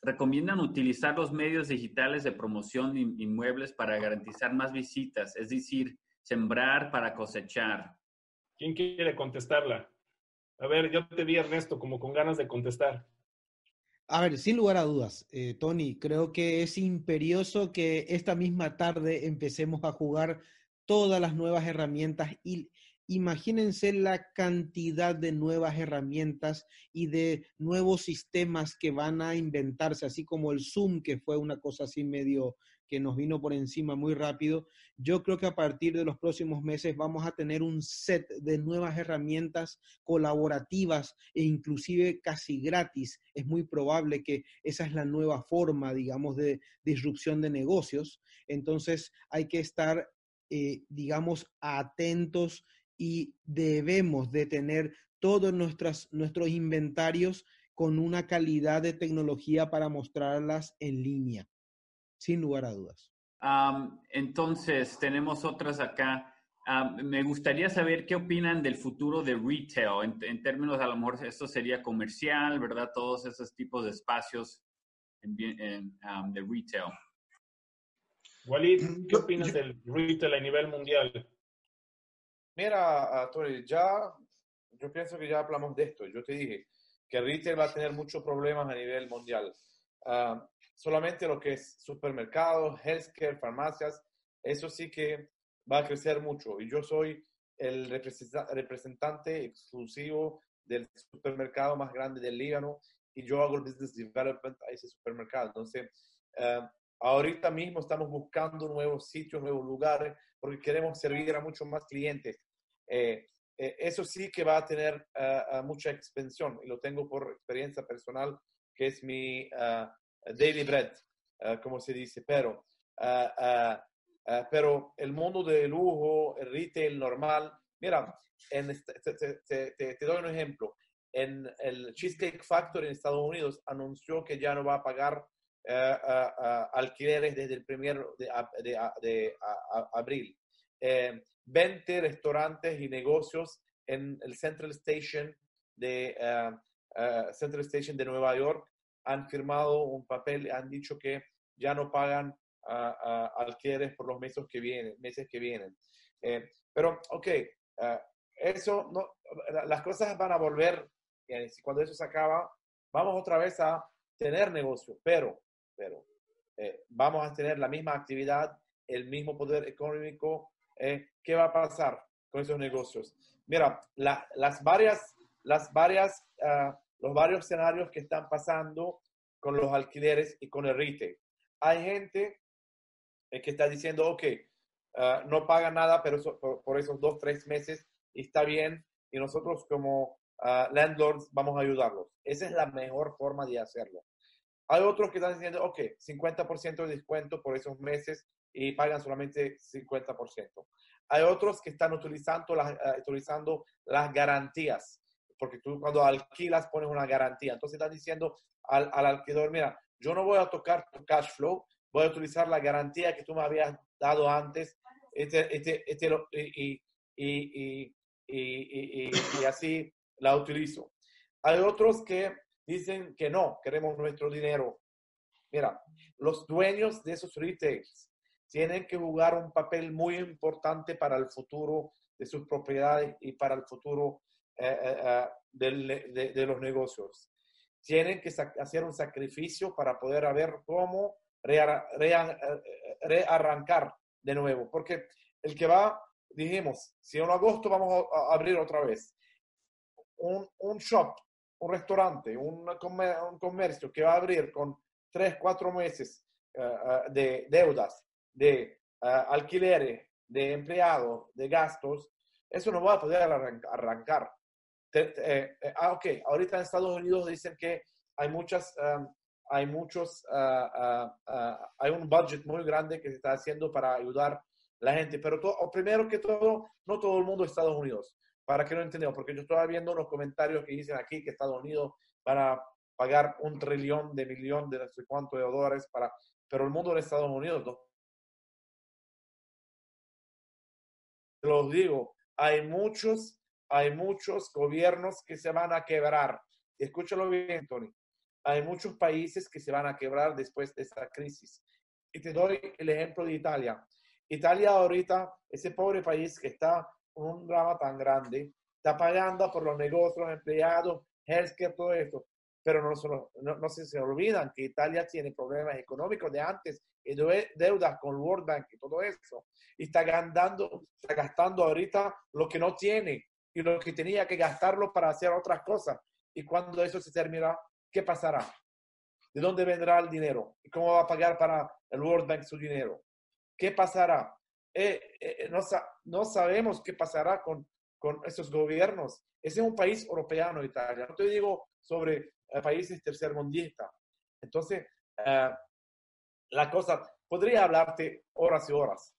recomiendan utilizar los medios digitales de promoción de inmuebles para garantizar más visitas, es decir, sembrar para cosechar. ¿Quién quiere contestarla? A ver, yo te vi, Ernesto, como con ganas de contestar. A ver, sin lugar a dudas, eh, Tony, creo que es imperioso que esta misma tarde empecemos a jugar todas las nuevas herramientas y imagínense la cantidad de nuevas herramientas y de nuevos sistemas que van a inventarse, así como el Zoom, que fue una cosa así medio, que nos vino por encima muy rápido. Yo creo que a partir de los próximos meses vamos a tener un set de nuevas herramientas colaborativas e inclusive casi gratis. Es muy probable que esa es la nueva forma, digamos, de disrupción de negocios. Entonces hay que estar, eh, digamos, atentos y debemos de tener todos nuestros inventarios con una calidad de tecnología para mostrarlas en línea, sin lugar a dudas. entonces, tenemos otras acá. me gustaría saber qué opinan del futuro de retail, en, términos, a lo mejor esto sería comercial, ¿verdad? Todos esos tipos de espacios de retail. Walid, ¿qué opinas del retail a nivel mundial? Mira, Tori, ya, yo pienso que ya hablamos de esto. Yo te dije, que retail va a tener muchos problemas a nivel mundial. Ah, solamente lo que es supermercados, healthcare, farmacias, eso sí que va a crecer mucho. Y yo soy el representante exclusivo del supermercado más grande del Líbano y yo hago el business development a ese supermercado. Entonces, ah, ahorita mismo estamos buscando nuevos sitios, nuevos lugares, porque queremos servir a muchos más clientes. Eh, eh, eso sí que va a tener ah, mucha expansión y lo tengo por experiencia personal, que es mi ah, daily bread, como se dice, pero, pero el mundo de lujo, el retail normal, mira, en este, te, doy un ejemplo. En el Cheesecake Factory en Estados Unidos anunció que ya no va a pagar alquileres desde el primero de, de, de abril. Eh, 20 restaurantes y negocios en el Central Station de, eh, eh, Central Station de Nueva York han firmado un papel, han dicho que ya no pagan uh, alquileres por los meses que vienen. Meses que vienen. Eh, pero, ok, eso no, las cosas van a volver, cuando eso se acaba, vamos otra vez a tener negocio, pero, pero vamos a tener la misma actividad, el mismo poder económico, eh, ¿qué va a pasar con esos negocios? Mira, las varias, las varias, ah, los varios escenarios que están pasando con los alquileres y con el retail. Hay gente eh, que está diciendo, ok, ah, no paga nada pero por, esos dos, tres meses está bien y nosotros como ah, landlords vamos a ayudarlos. Esa es la mejor forma de hacerlo. Hay otros que están diciendo, ok, 50% de descuento por esos meses y pagan solamente 50%. Hay otros que están utilizando eh, utilizando las garantías, porque tú cuando alquilas pones una garantía. Entonces estás diciendo al, al alquilador, mira, yo no voy a tocar tu cash flow, voy a utilizar la garantía que tú me habías dado antes este, este, este, y, y, y, y, así la utilizo. Hay otros que dicen que no, queremos nuestro dinero. Mira, los dueños de esos retails tienen que jugar un papel muy importante para el futuro de sus propiedades y para el futuro eh, eh, eh, de, los negocios. Tienen que hacer un sacrificio para poder ver cómo rearrancar de nuevo, porque el que va, dijimos, si en agosto vamos a abrir otra vez, un, un shop, un restaurante, un, un comercio que va a abrir con tres, cuatro meses de deudas de alquileres, de empleados, de gastos, eso no va a poder arrancar. Eh, eh, ah, ok, ahorita en Estados Unidos dicen que hay muchas, hay muchos, ah, hay un budget muy grande que se está haciendo para ayudar a la gente, pero primero que todo, no todo el mundo de Estados Unidos, para que no entendamos, porque yo estaba viendo unos comentarios que dicen aquí que Estados Unidos van a pagar un trillón de millón de no sé cuánto de dólares para, pero el mundo de Estados Unidos no los digo, hay muchos, hay muchos gobiernos que se van a quebrar. Escúchalo bien, Tony. Hay muchos países que se van a quebrar después de esta crisis. Y te doy el ejemplo de Italia. Italia ahorita, ese pobre país que está con un drama tan grande, está pagando por los negocios, los empleados, healthcare, todo esto pero no, no, no, se, se olvidan que Italia tiene problemas económicos de antes y deudas con World Bank y todo eso. Y está gastando, está gastando ahorita lo que no tiene y lo que tenía que gastarlo para hacer otras cosas. Y cuando eso se termina, ¿qué pasará? ¿De dónde vendrá el dinero? ¿Y cómo va a pagar para el World Bank su dinero. ¿Qué pasará? Eh, eh, no, no, sabemos qué pasará con, con esos gobiernos. Ese es un país europeano, Italia. No te digo sobre países tercermundistas. Entonces, la cosa, podría hablarte horas y horas,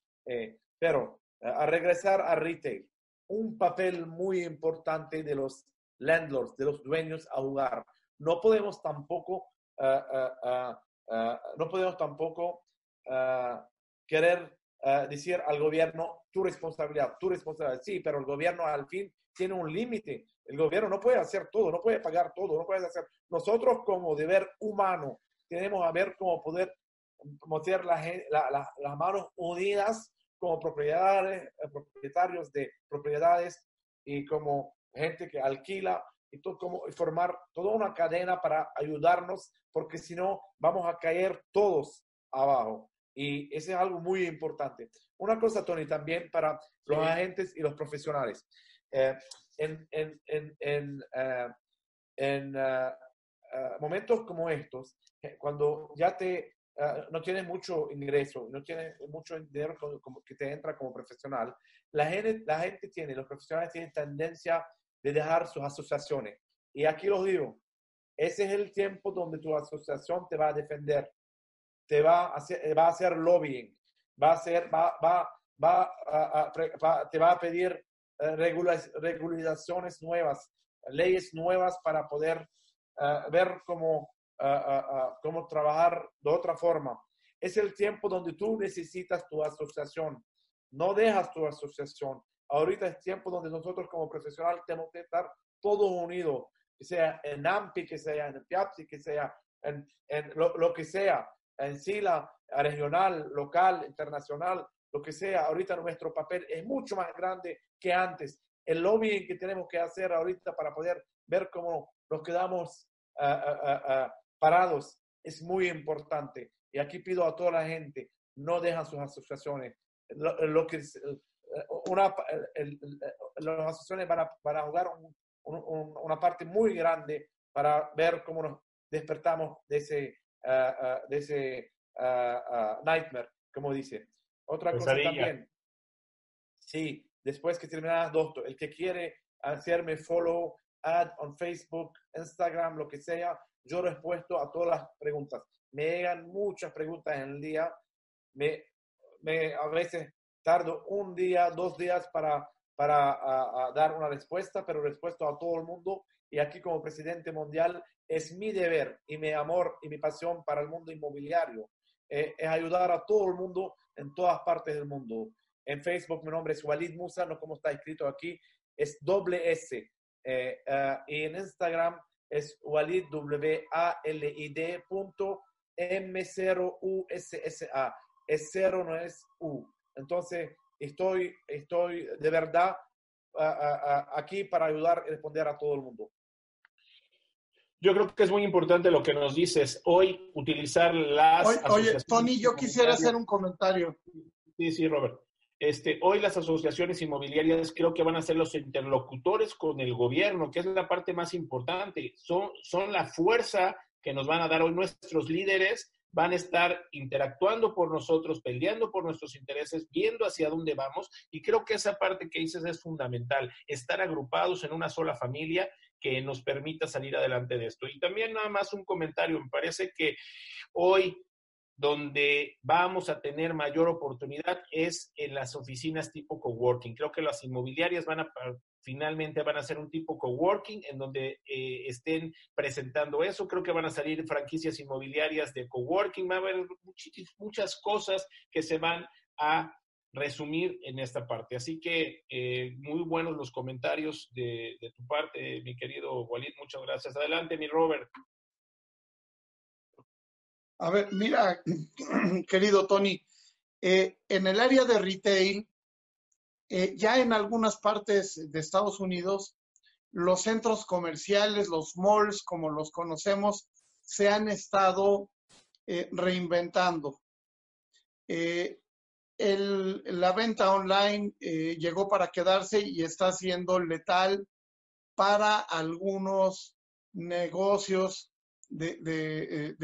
pero a regresar a retail, un papel muy importante de los landlords, de los dueños a jugar. No podemos tampoco, no podemos tampoco querer decir al gobierno tu responsabilidad, tu responsabilidad. Sí, pero el gobierno al fin tiene un límite. El gobierno no puede hacer todo, no puede pagar todo, no puede hacer. Nosotros como deber humano tenemos a ver cómo poder meter las manos unidas como propiedades, eh, propietarios de propiedades y como gente que alquila y todo, como formar toda una cadena para ayudarnos, porque si no vamos a caer todos abajo. Y ese es algo muy importante. Una cosa, Tony, también para los agentes y los profesionales. Eh, en en, en, en, uh, en uh, uh, momentos como estos, cuando ya te Ah, no tienes mucho ingreso, no tienes mucho dinero como, que te entra como profesional, la gente, la gente tiene, los profesionales tienen tendencia de dejar sus asociaciones. Y aquí los digo, ese es el tiempo donde tu asociación te va a defender, te va a hacer, va a hacer lobbying, va a hacer, va, va, va, a, te va a pedir uh, regulaciones nuevas, leyes nuevas para poder ah, ver cómo cómo trabajar de otra forma. Es el tiempo donde tú necesitas tu asociación. No dejas tu asociación. Ahorita es tiempo donde nosotros como profesional tenemos que estar todos unidos, que sea en AMPI, que sea en PIAPSI, que sea en, en lo, lo, que sea, en SILA, regional, local, internacional, lo que sea. Ahorita nuestro papel es mucho más grande que antes. El lobbying que tenemos que hacer ahorita para poder ver cómo nos quedamos uh, parados es muy importante. Y aquí pido a toda la gente, no dejan sus asociaciones. Lo, que una, las asociaciones van a, van a jugar una parte muy grande para ver cómo nos despertamos de ese, ah, ah, de ese ah, nightmare, como dice. Otra cosa también. Sí, después que terminas, doctor, el que quiere hacerme follow, add on Facebook, Instagram, lo que sea, yo respuesto a todas las preguntas. Me llegan muchas preguntas en el día. Me, me a veces tardo un día, dos días para, para dar una respuesta, pero respuesto a todo el mundo. Y aquí como presidente mundial es mi deber y mi amor y mi pasión para el mundo inmobiliario. Eh, es ayudar a todo el mundo en todas partes del mundo. En Facebook mi nombre es Walid Musa, no como está escrito aquí, es doble S. Eh, eh, y en Instagram es Walid, W-A-L-I-D punto M0-U-S-S-A. Es cero, no es U. Entonces, estoy, estoy de verdad aquí para ayudar y responder a todo el mundo. Yo creo que es muy importante lo que nos dices. Hoy utilizar las... Oye, Tony, yo quisiera hacer un comentario. Sí, sí, Robert. Este, hoy las asociaciones inmobiliarias creo que van a ser los interlocutores con el gobierno, que es la parte más importante. Son, son la fuerza que nos van a dar hoy nuestros líderes, van a estar interactuando por nosotros, peleando por nuestros intereses, viendo hacia dónde vamos. Y creo que esa parte que dices es fundamental, estar agrupados en una sola familia que nos permita salir adelante de esto. Y también nada más un comentario, me parece que hoy donde vamos a tener mayor oportunidad es en las oficinas tipo coworking. Creo que las inmobiliarias van a finalmente van a ser un tipo coworking en donde eh, estén presentando eso. Creo que van a salir franquicias inmobiliarias de coworking. Va a haber muchas cosas que se van a resumir en esta parte. Así que eh, muy buenos los comentarios de, de tu parte, mi querido Walid. Muchas gracias. Adelante, mi Robert. A ver, mira, querido Tony, eh, en el área de retail, eh, ya en algunas partes de Estados Unidos, los centros comerciales, los malls, como los conocemos, se han estado eh, reinventando. la venta online llegó para quedarse y está siendo letal para algunos negocios de,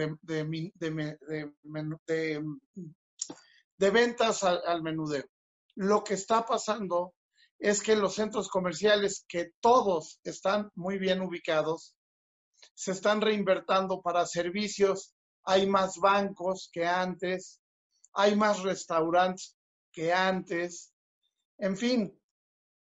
ventas al, al menudeo. Lo que está pasando es que los centros comerciales, que todos están muy bien ubicados, se están reinvertando para servicios. Hay más bancos que antes, hay más restaurantes que antes. En fin,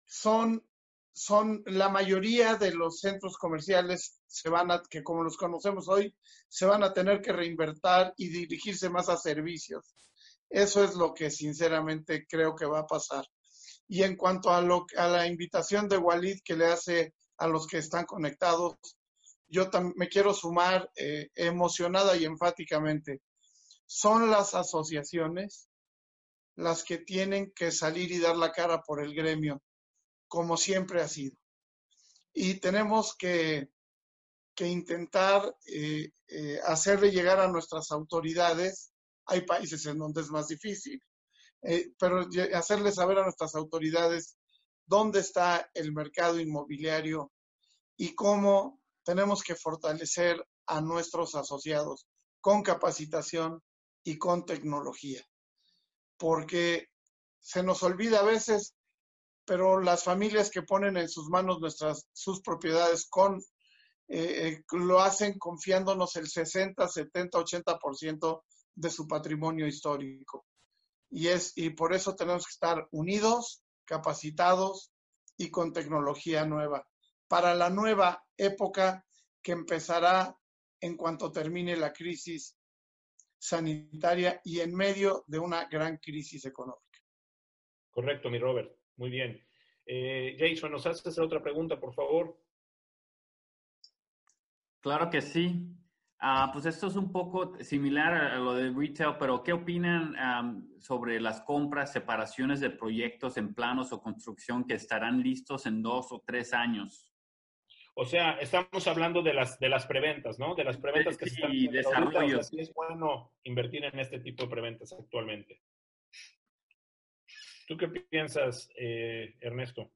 son, son la mayoría de los centros comerciales se van a, que como los conocemos hoy, se van a tener que reinvertir y dirigirse más a servicios. Eso es lo que sinceramente creo que va a pasar. Y en cuanto a, lo, a la invitación de Walid que le hace a los que están conectados, yo me quiero sumar eh, emocionada y enfáticamente. Son las asociaciones las que tienen que salir y dar la cara por el gremio, como siempre ha sido. Y tenemos que, intentar eh, eh, hacerle llegar a nuestras autoridades. Hay países en donde es más difícil, eh, pero hacerle saber a nuestras autoridades dónde está el mercado inmobiliario y cómo tenemos que fortalecer a nuestros asociados con capacitación y con tecnología. Porque se nos olvida a veces, pero las familias que ponen en sus manos nuestras, sus propiedades con, eh, eh, lo hacen confiándonos el 60, 70, 80% de su patrimonio histórico y, es, y por eso tenemos que estar unidos, capacitados y con tecnología nueva para la nueva época que empezará en cuanto termine la crisis sanitaria y en medio de una gran crisis económica. Correcto, mi Robert. Muy bien. Eh, Jason, ¿nos haces otra pregunta, por favor? Claro que sí. Ah, pues esto es un poco similar a, lo de retail, pero ¿qué opinan sobre las compras, separaciones de proyectos en planos o construcción que estarán listos en dos o tres años? O sea, estamos hablando de las, de las preventas, ¿no? De las preventas que se están y desarrollos. sí es bueno invertir en este tipo de preventas actualmente. ¿Tú qué piensas, eh, Ernesto?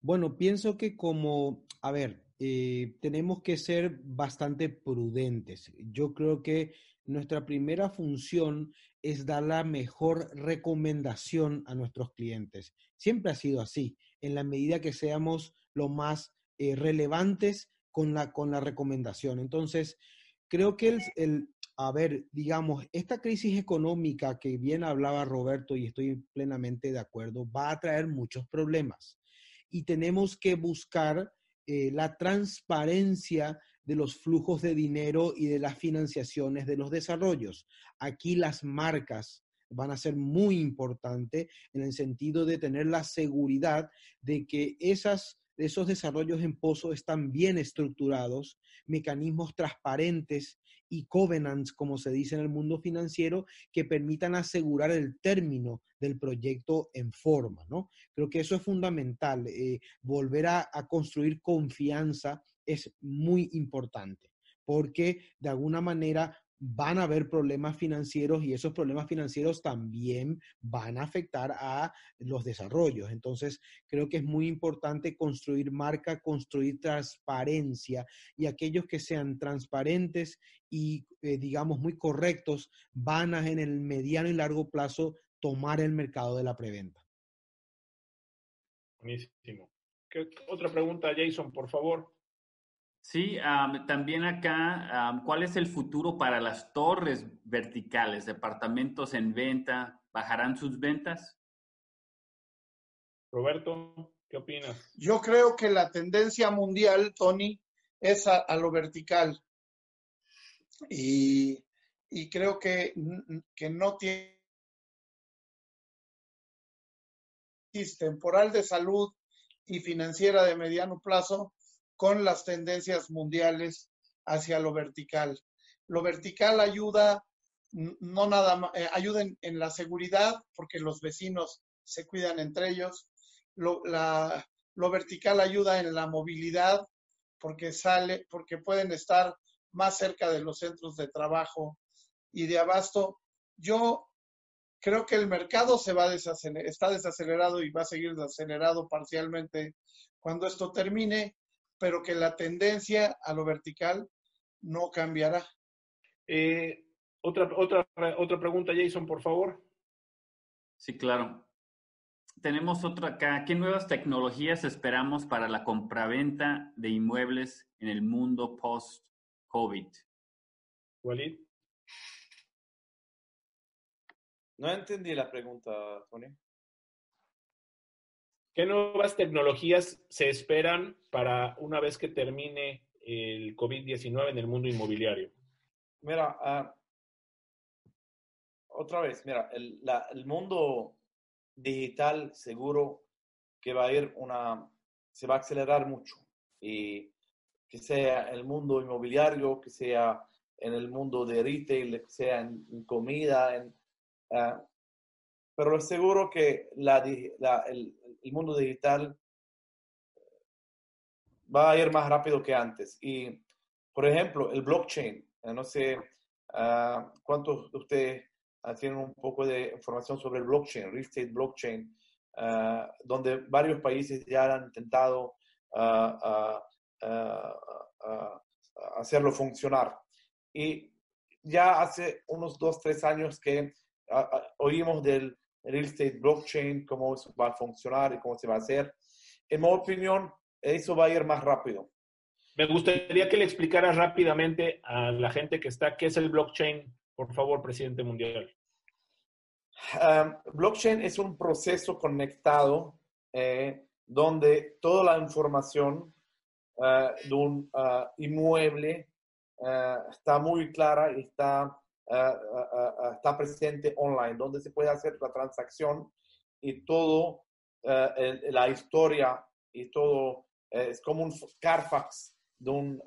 Bueno, pienso que como, a ver, eh, tenemos que ser bastante prudentes. Yo creo que nuestra primera función es dar la mejor recomendación a nuestros clientes. Siempre ha sido así, en la medida que seamos lo más eh, relevantes con la, con la recomendación. Entonces, creo que el, el, a ver, digamos, esta crisis económica que bien hablaba Roberto y estoy plenamente de acuerdo, va a traer muchos problemas y tenemos que buscar eh, la transparencia de los flujos de dinero y de las financiaciones de los desarrollos. Aquí las marcas van a ser muy importantes en el sentido de tener la seguridad de que esas, esos desarrollos en pozo están bien estructurados, mecanismos transparentes y covenants, como se dice en el mundo financiero, que permitan asegurar el término del proyecto en forma, ¿no? Creo que eso es fundamental. Eh, volver a, a construir confianza es muy importante, porque de alguna manera van a haber problemas financieros y esos problemas financieros también van a afectar a los desarrollos. Entonces, creo que es muy importante construir marca, construir transparencia y aquellos que sean transparentes y, eh, digamos, muy correctos van a en el mediano y largo plazo tomar el mercado de la preventa. Buenísimo. otra pregunta, Jason, por favor. Sí, también acá, ¿cuál es el futuro para las torres verticales, departamentos en venta? ¿Bajarán sus ventas? Roberto, ¿qué opinas? Yo creo que la tendencia mundial, Tony, es a, lo vertical. Y, y, creo que, que no tiene temporal de salud y financiera de mediano plazo con las tendencias mundiales hacia lo vertical. Lo vertical ayuda, no nada más, eh, ayuda en, la seguridad porque los vecinos se cuidan entre ellos. Lo, la, lo vertical ayuda en la movilidad porque sale, porque pueden estar más cerca de los centros de trabajo y de abasto. Yo creo que el mercado se va a desacelerar, está desacelerado y va a seguir desacelerado parcialmente cuando esto termine pero que la tendencia a lo vertical no cambiará. Eh, otra, otra, otra pregunta, Jason, por favor. Sí, claro. Tenemos otra acá. ¿Qué nuevas tecnologías esperamos para la compraventa de inmuebles en el mundo post-COVID? Walid. No entendí la pregunta, Tony. ¿Qué nuevas tecnologías se esperan para una vez que termine el COVID-19 en el mundo inmobiliario? Mira, uh, otra vez, mira, el, la, el, mundo digital seguro que va a ir una, se va a acelerar mucho y que sea el mundo inmobiliario, que sea en el mundo de retail, que sea en, en comida, en, uh, pero seguro que la, la, el, el mundo digital va a ir más rápido que antes. Y, por ejemplo, el blockchain, no sé uh, cuántos de ustedes uh, tienen un poco de información sobre el blockchain, real estate blockchain, uh, donde varios países ya han intentado hacerlo funcionar. Y ya hace unos dos, tres años que oímos del real estate blockchain, cómo va a funcionar y cómo se va a hacer. En mi opinión, eso va a ir más rápido. Me gustaría que le explicaras rápidamente a la gente que está qué es el blockchain, por favor, presidente mundial. Um, blockchain es un proceso conectado eh, donde toda la información uh, de un uh, inmueble uh, está muy clara y está uh, uh, está presente online, donde se puede hacer la transacción y todo, uh, el, la historia y todo, es como un Carfax de un,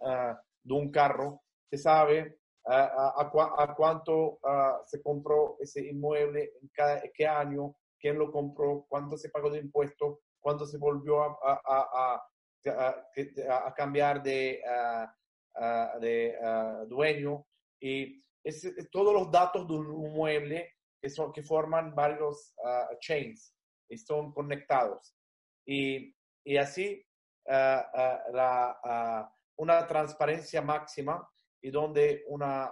de un carro, se sabe a, a, a, cuánto se compró ese inmueble, en cada, qué año, quién lo compró, cuánto se pagó de impuestos, cuánto se volvió a, a cambiar de, de dueño. Y es, es, todos los datos de un mueble que, son, que forman varios uh, chains y son conectados. Y, y así uh, uh, la, una transparencia máxima y donde una,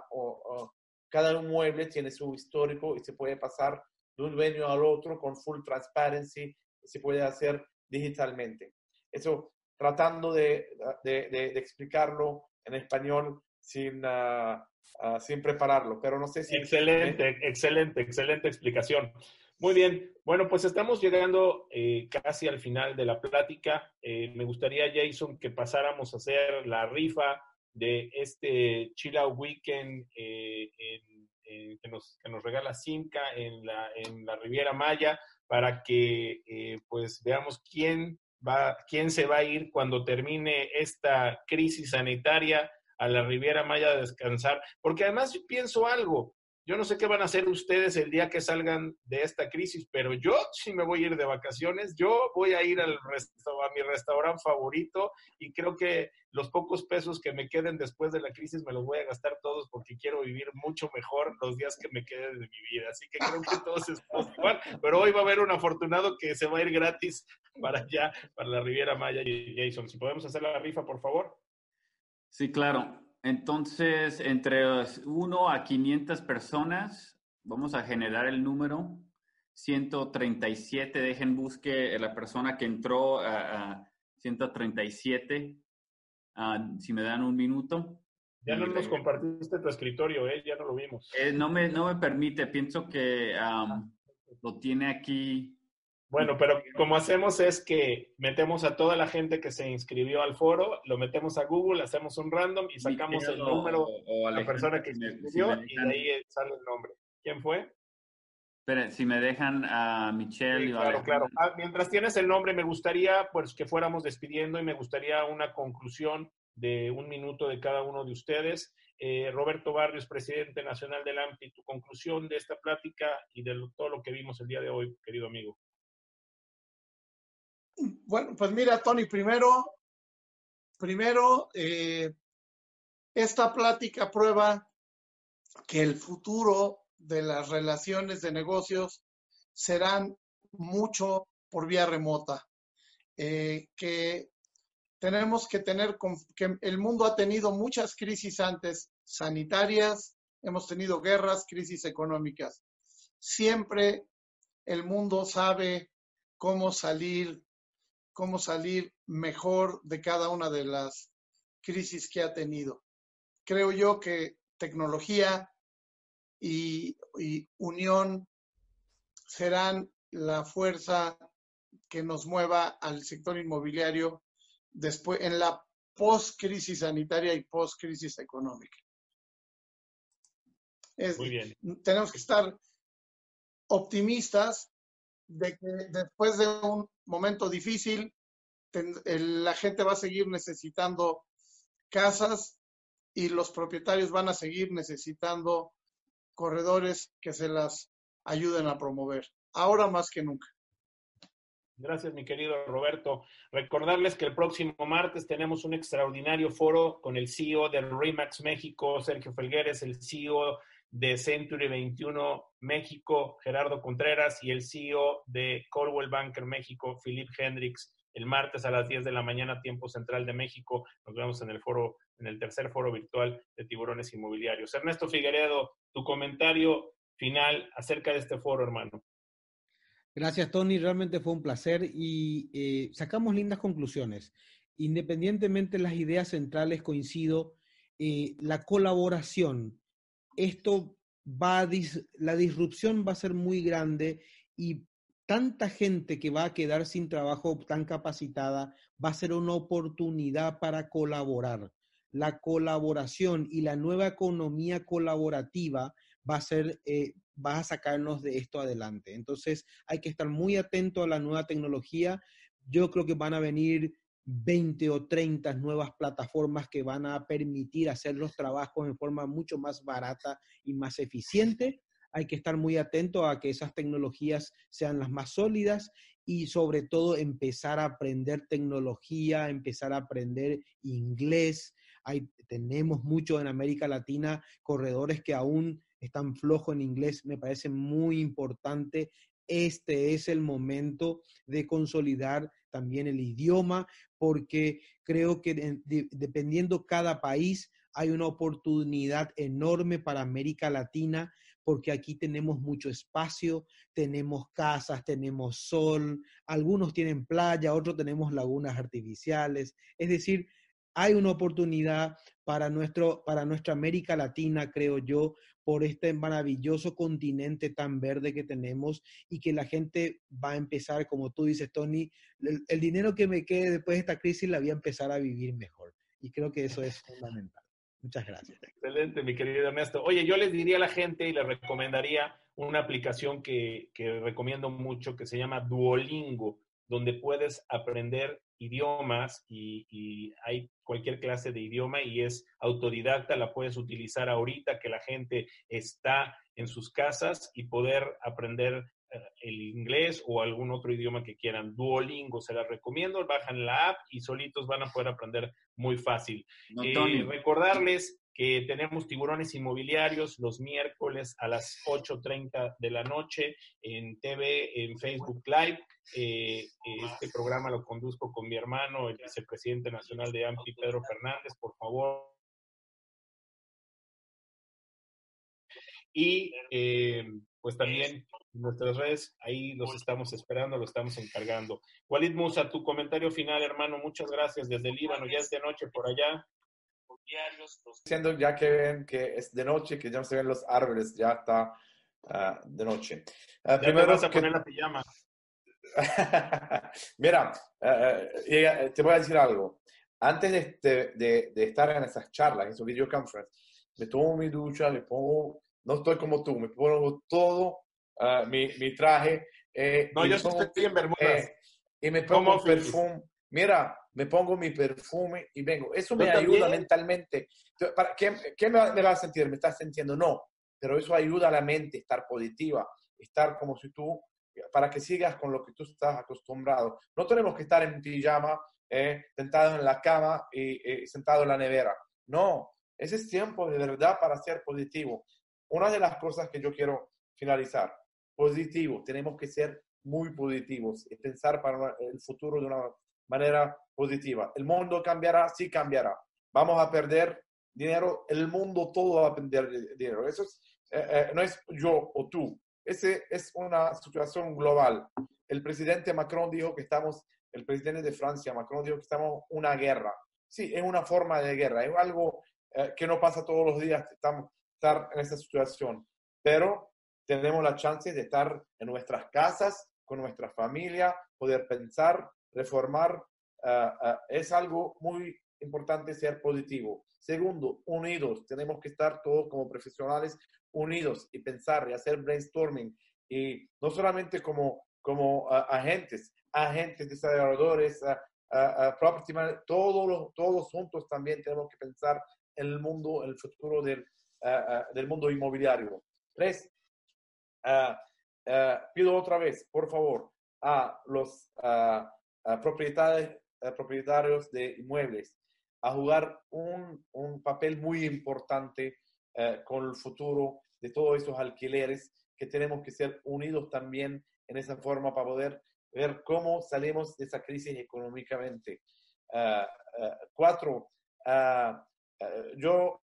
cada mueble tiene su histórico y se puede pasar de un dueño al otro con full transparency y se puede hacer digitalmente. Eso tratando de, de, de, de explicarlo en español sin, uh, uh, sin prepararlo, pero no sé si... Excelente, excelente, excelente explicación. Muy bien, bueno, pues estamos llegando eh, casi al final de la plática. Eh, me gustaría, Jason, que pasáramos a hacer la rifa de este Chill Out Weekend eh, en, en, que, nos, que, nos, regala Simca en la, en la Riviera Maya para que pues veamos quién va, quién se va a ir cuando termine esta crisis sanitaria a la Riviera Maya a descansar, porque además pienso algo, yo no sé qué van a hacer ustedes el día que salgan de esta crisis, pero yo sí me voy a ir de vacaciones, yo voy a ir al a mi restaurante favorito y creo que los pocos pesos que me queden después de la crisis me los voy a gastar todos porque quiero vivir mucho mejor los días que me queden de mi vida. Así que creo que todos estamos igual, pero hoy va a haber un afortunado que se va a ir gratis para allá, para la Riviera Maya y Jason. Si podemos hacer la rifa, por favor. Sí, claro. Entonces, entre 1 a 500 personas, vamos a generar el número 137. Dejen busque la persona que entró a, a 137. Uh, si me dan un minuto. Ya no nos compartiste tu escritorio, ¿eh? Ya no lo vimos. Eh, no, me, no me permite. Pienso que um, lo tiene aquí bueno, pero como hacemos es que metemos a toda la gente que se inscribió al foro, lo metemos a Google, hacemos un random y sacamos el número de la persona que se inscribió si y de ahí sale el nombre. ¿Quién fue? Esperen, si me dejan a Michelle. Sí, claro, claro. Ah, mientras tienes el nombre, me gustaría pues que fuéramos despidiendo y me gustaría una conclusión de un minuto de cada uno de ustedes. Eh, Roberto Barrios, presidente nacional del AMPI, tu conclusión de esta plática y de todo lo que vimos el día de hoy, querido amigo. Bueno, pues mira, Tony, primero, primero, eh, esta plática prueba que el futuro de las relaciones de negocios serán mucho por vía remota, eh, que tenemos que tener que el mundo ha tenido muchas crisis antes, sanitarias, hemos tenido guerras, crisis económicas. Siempre el mundo sabe cómo salir, cómo salir mejor de cada una de las crisis que ha tenido. Creo yo que tecnología y, y unión serán la fuerza que nos mueva al sector inmobiliario después en la post-crisis sanitaria y post-crisis económica. Muy bien. Tenemos que estar optimistas de que después de un momento difícil, la gente va a seguir necesitando casas y los propietarios van a seguir necesitando corredores que se las ayuden a promover, ahora más que nunca. Gracias, mi querido Roberto. Recordarles que el próximo martes tenemos un extraordinario foro con el CEO de REMAX México, Sergio Felgueres, el CEO de Century 21 México, Gerardo Contreras, y el CEO de Coldwell Banker México, Philip Hendricks, el martes a las 10 de la mañana, tiempo central de México. Nos vemos en el foro, en el tercer foro virtual de tiburones inmobiliarios. Ernesto Figueredo, tu comentario final acerca de este foro, hermano. Gracias, Tony. Realmente fue un placer y eh, sacamos lindas conclusiones. Independientemente de las ideas centrales, coincido, eh, la colaboración, esto va a la disrupción va a ser muy grande y tanta gente que va a quedar sin trabajo tan capacitada va a ser una oportunidad para colaborar. La colaboración y la nueva economía colaborativa va a ser eh, va a sacarnos de esto adelante. Entonces hay que estar muy atento a la nueva tecnología. Yo creo que van a venir 20 o 30 nuevas plataformas que van a permitir hacer los trabajos en forma mucho más barata y más eficiente. Hay que estar muy atento a que esas tecnologías sean las más sólidas y sobre todo empezar a aprender tecnología, empezar a aprender inglés. Hay, tenemos mucho en América Latina corredores que aún están flojos en inglés, me parece muy importante. Este es el momento de consolidar también el idioma, porque creo que dependiendo cada país, hay una oportunidad enorme para América Latina, porque aquí tenemos mucho espacio, tenemos casas, tenemos sol, algunos tienen playa, otros tenemos lagunas artificiales. Es decir, hay una oportunidad para, nuestro, para nuestra América Latina, creo yo, por este maravilloso continente tan verde que tenemos y que la gente va a empezar, como tú dices, Tony, el, dinero que me quede después de esta crisis la voy a empezar a vivir mejor. Y creo que eso es fundamental. Muchas gracias. Excelente, mi querido Ernesto. Oye, yo les diría a la gente y les recomendaría una aplicación que, que recomiendo mucho que se llama Duolingo, donde puedes aprender idiomas y, hay cualquier clase de idioma y es autodidacta, la puedes utilizar ahorita que la gente está en sus casas y poder aprender eh, el inglés o algún otro idioma que quieran. Duolingo, se la recomiendo, bajan la app y solitos van a poder aprender muy fácil. Eh, recordarles que tenemos tiburones inmobiliarios los miércoles a las 8.30 de la noche en TV, en Facebook Live. Eh, este programa lo conduzco con mi hermano, el vicepresidente nacional de AMPI, Pedro Fernández. Por favor, Y eh, pues también nuestras redes, ahí los estamos esperando, lo estamos encargando. Walid Musa, tu comentario final, hermano, muchas gracias desde Líbano, ya es de noche por allá. Diciendo ya que ven que es de noche, que ya no se ven los árboles, ya está ah, de noche. Uh, primero vas a poner la pijama. Mira, uh, te voy a decir algo. Antes de, este, de, de, estar en esas charlas, en esos videoconferencias, me tomo mi ducha, me pongo no estoy como tú, me pongo todo uh, mi, mi, traje. Eh, no, yo estoy en Bermudas. Eh, y me pongo perfume. Mira, me pongo mi perfume y vengo. Eso me ayuda mentalmente. ¿Para qué, qué me, va a sentir? ¿Me estás sintiendo? No, pero eso ayuda a la mente, estar positiva, estar como si tú, para que sigas con lo que tú estás acostumbrado. No tenemos que estar en pijama, eh, sentado en la cama y sentado en la nevera. No, ese es tiempo de verdad para ser positivo una de las cosas que yo quiero finalizar, positivo, tenemos que ser muy positivos y pensar para el futuro de una manera positiva. El mundo cambiará, sí cambiará. Vamos a perder dinero, el mundo todo va a perder dinero. Eso no es yo o tú, esa es una situación global. El presidente Macron dijo que estamos, el presidente de Francia, Macron, dijo que estamos una guerra. Sí, es una forma de guerra, es algo eh, que no pasa todos los días, estamos estar en esa situación, pero tenemos la chance de estar en nuestras casas, con nuestra familia, poder pensar, reformar. Eh, eh, es algo muy importante ser positivo. Segundo, unidos. Tenemos que estar todos como profesionales unidos y pensar y hacer brainstorming. Y no solamente como, como agentes, agentes, desarrolladores, property managers, todos, todos juntos también tenemos que pensar en el mundo, el futuro del, del mundo inmobiliario. Tres, pido otra vez, por favor, a los propietarios, propietarios de inmuebles a jugar un, un papel muy importante eh, con el futuro de todos esos alquileres que tenemos que ser unidos también en esa forma para poder ver cómo salimos de esa crisis económicamente. Uh, uh, cuatro, uh, yo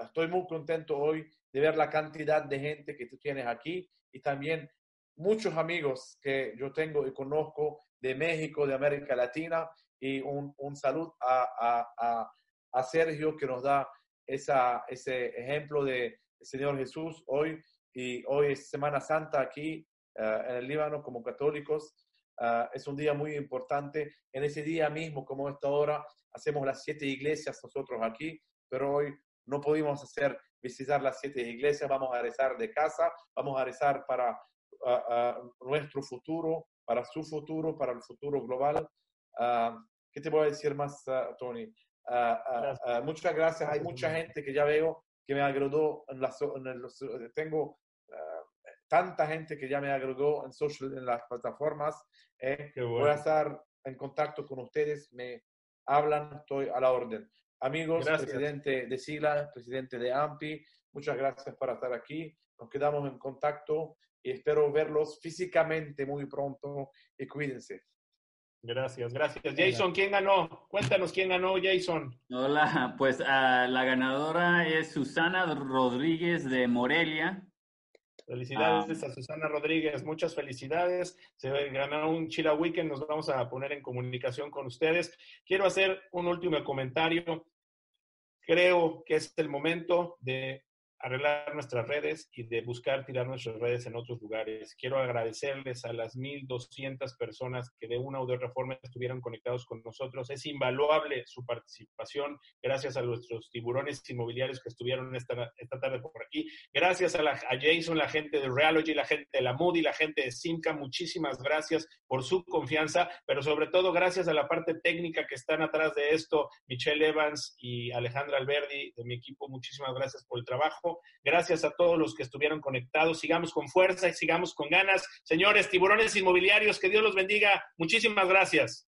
estoy muy contento hoy de ver la cantidad de gente que tú tienes aquí y también muchos amigos que yo tengo y conozco de México, de América Latina y un, un saludo a, a, a, Sergio que nos da esa, ese ejemplo de Señor Jesús hoy y hoy es Semana Santa aquí uh, en el Líbano como católicos. Uh, es un día muy importante. En ese día mismo, como esta hora, hacemos las siete iglesias nosotros aquí, pero hoy no pudimos hacer visitar las siete iglesias. Vamos a rezar de casa, vamos a rezar para uh, nuestro futuro, para su futuro, para el futuro global. ¿Qué te voy a decir más, Tony? muchas gracias. Hay mucha gente que ya veo que me agregó en, las, en tengo tanta gente que ya me agregó en social, en las plataformas. Eh, voy a estar en contacto con ustedes, me hablan, estoy a la orden. Amigos, presidente de SILA, presidente de AMPI, muchas gracias por estar aquí. Nos quedamos en contacto y espero verlos físicamente muy pronto y cuídense. Gracias, gracias. Jason, ¿quién ganó? Cuéntanos quién ganó, Jason. Hola, pues uh, la ganadora es Susana Rodríguez de Morelia. Felicidades ah. a Susana Rodríguez, muchas felicidades. Se ganó un Chila Weekend, nos vamos a poner en comunicación con ustedes. Quiero hacer un último comentario. Creo que es el momento de arreglar nuestras redes y de buscar tirar nuestras redes en otros lugares. Quiero agradecerles a las 1.200 personas que de una u otra forma estuvieron conectados con nosotros. Es invaluable su participación. Gracias a nuestros tiburones inmobiliarios que estuvieron esta, esta tarde por aquí. Gracias a, la, a Jason, la gente de Realogy, la gente de la Moody, la gente de Simca. Muchísimas gracias por su confianza, pero sobre todo gracias a la parte técnica que están atrás de esto, Michelle Evans y Alejandra Alberdi de mi equipo. Muchísimas gracias por el Gracias a todos los que estuvieron conectados. Sigamos con fuerza y sigamos con ganas. Señores, tiburones inmobiliarios, que Dios los bendiga. Muchísimas gracias.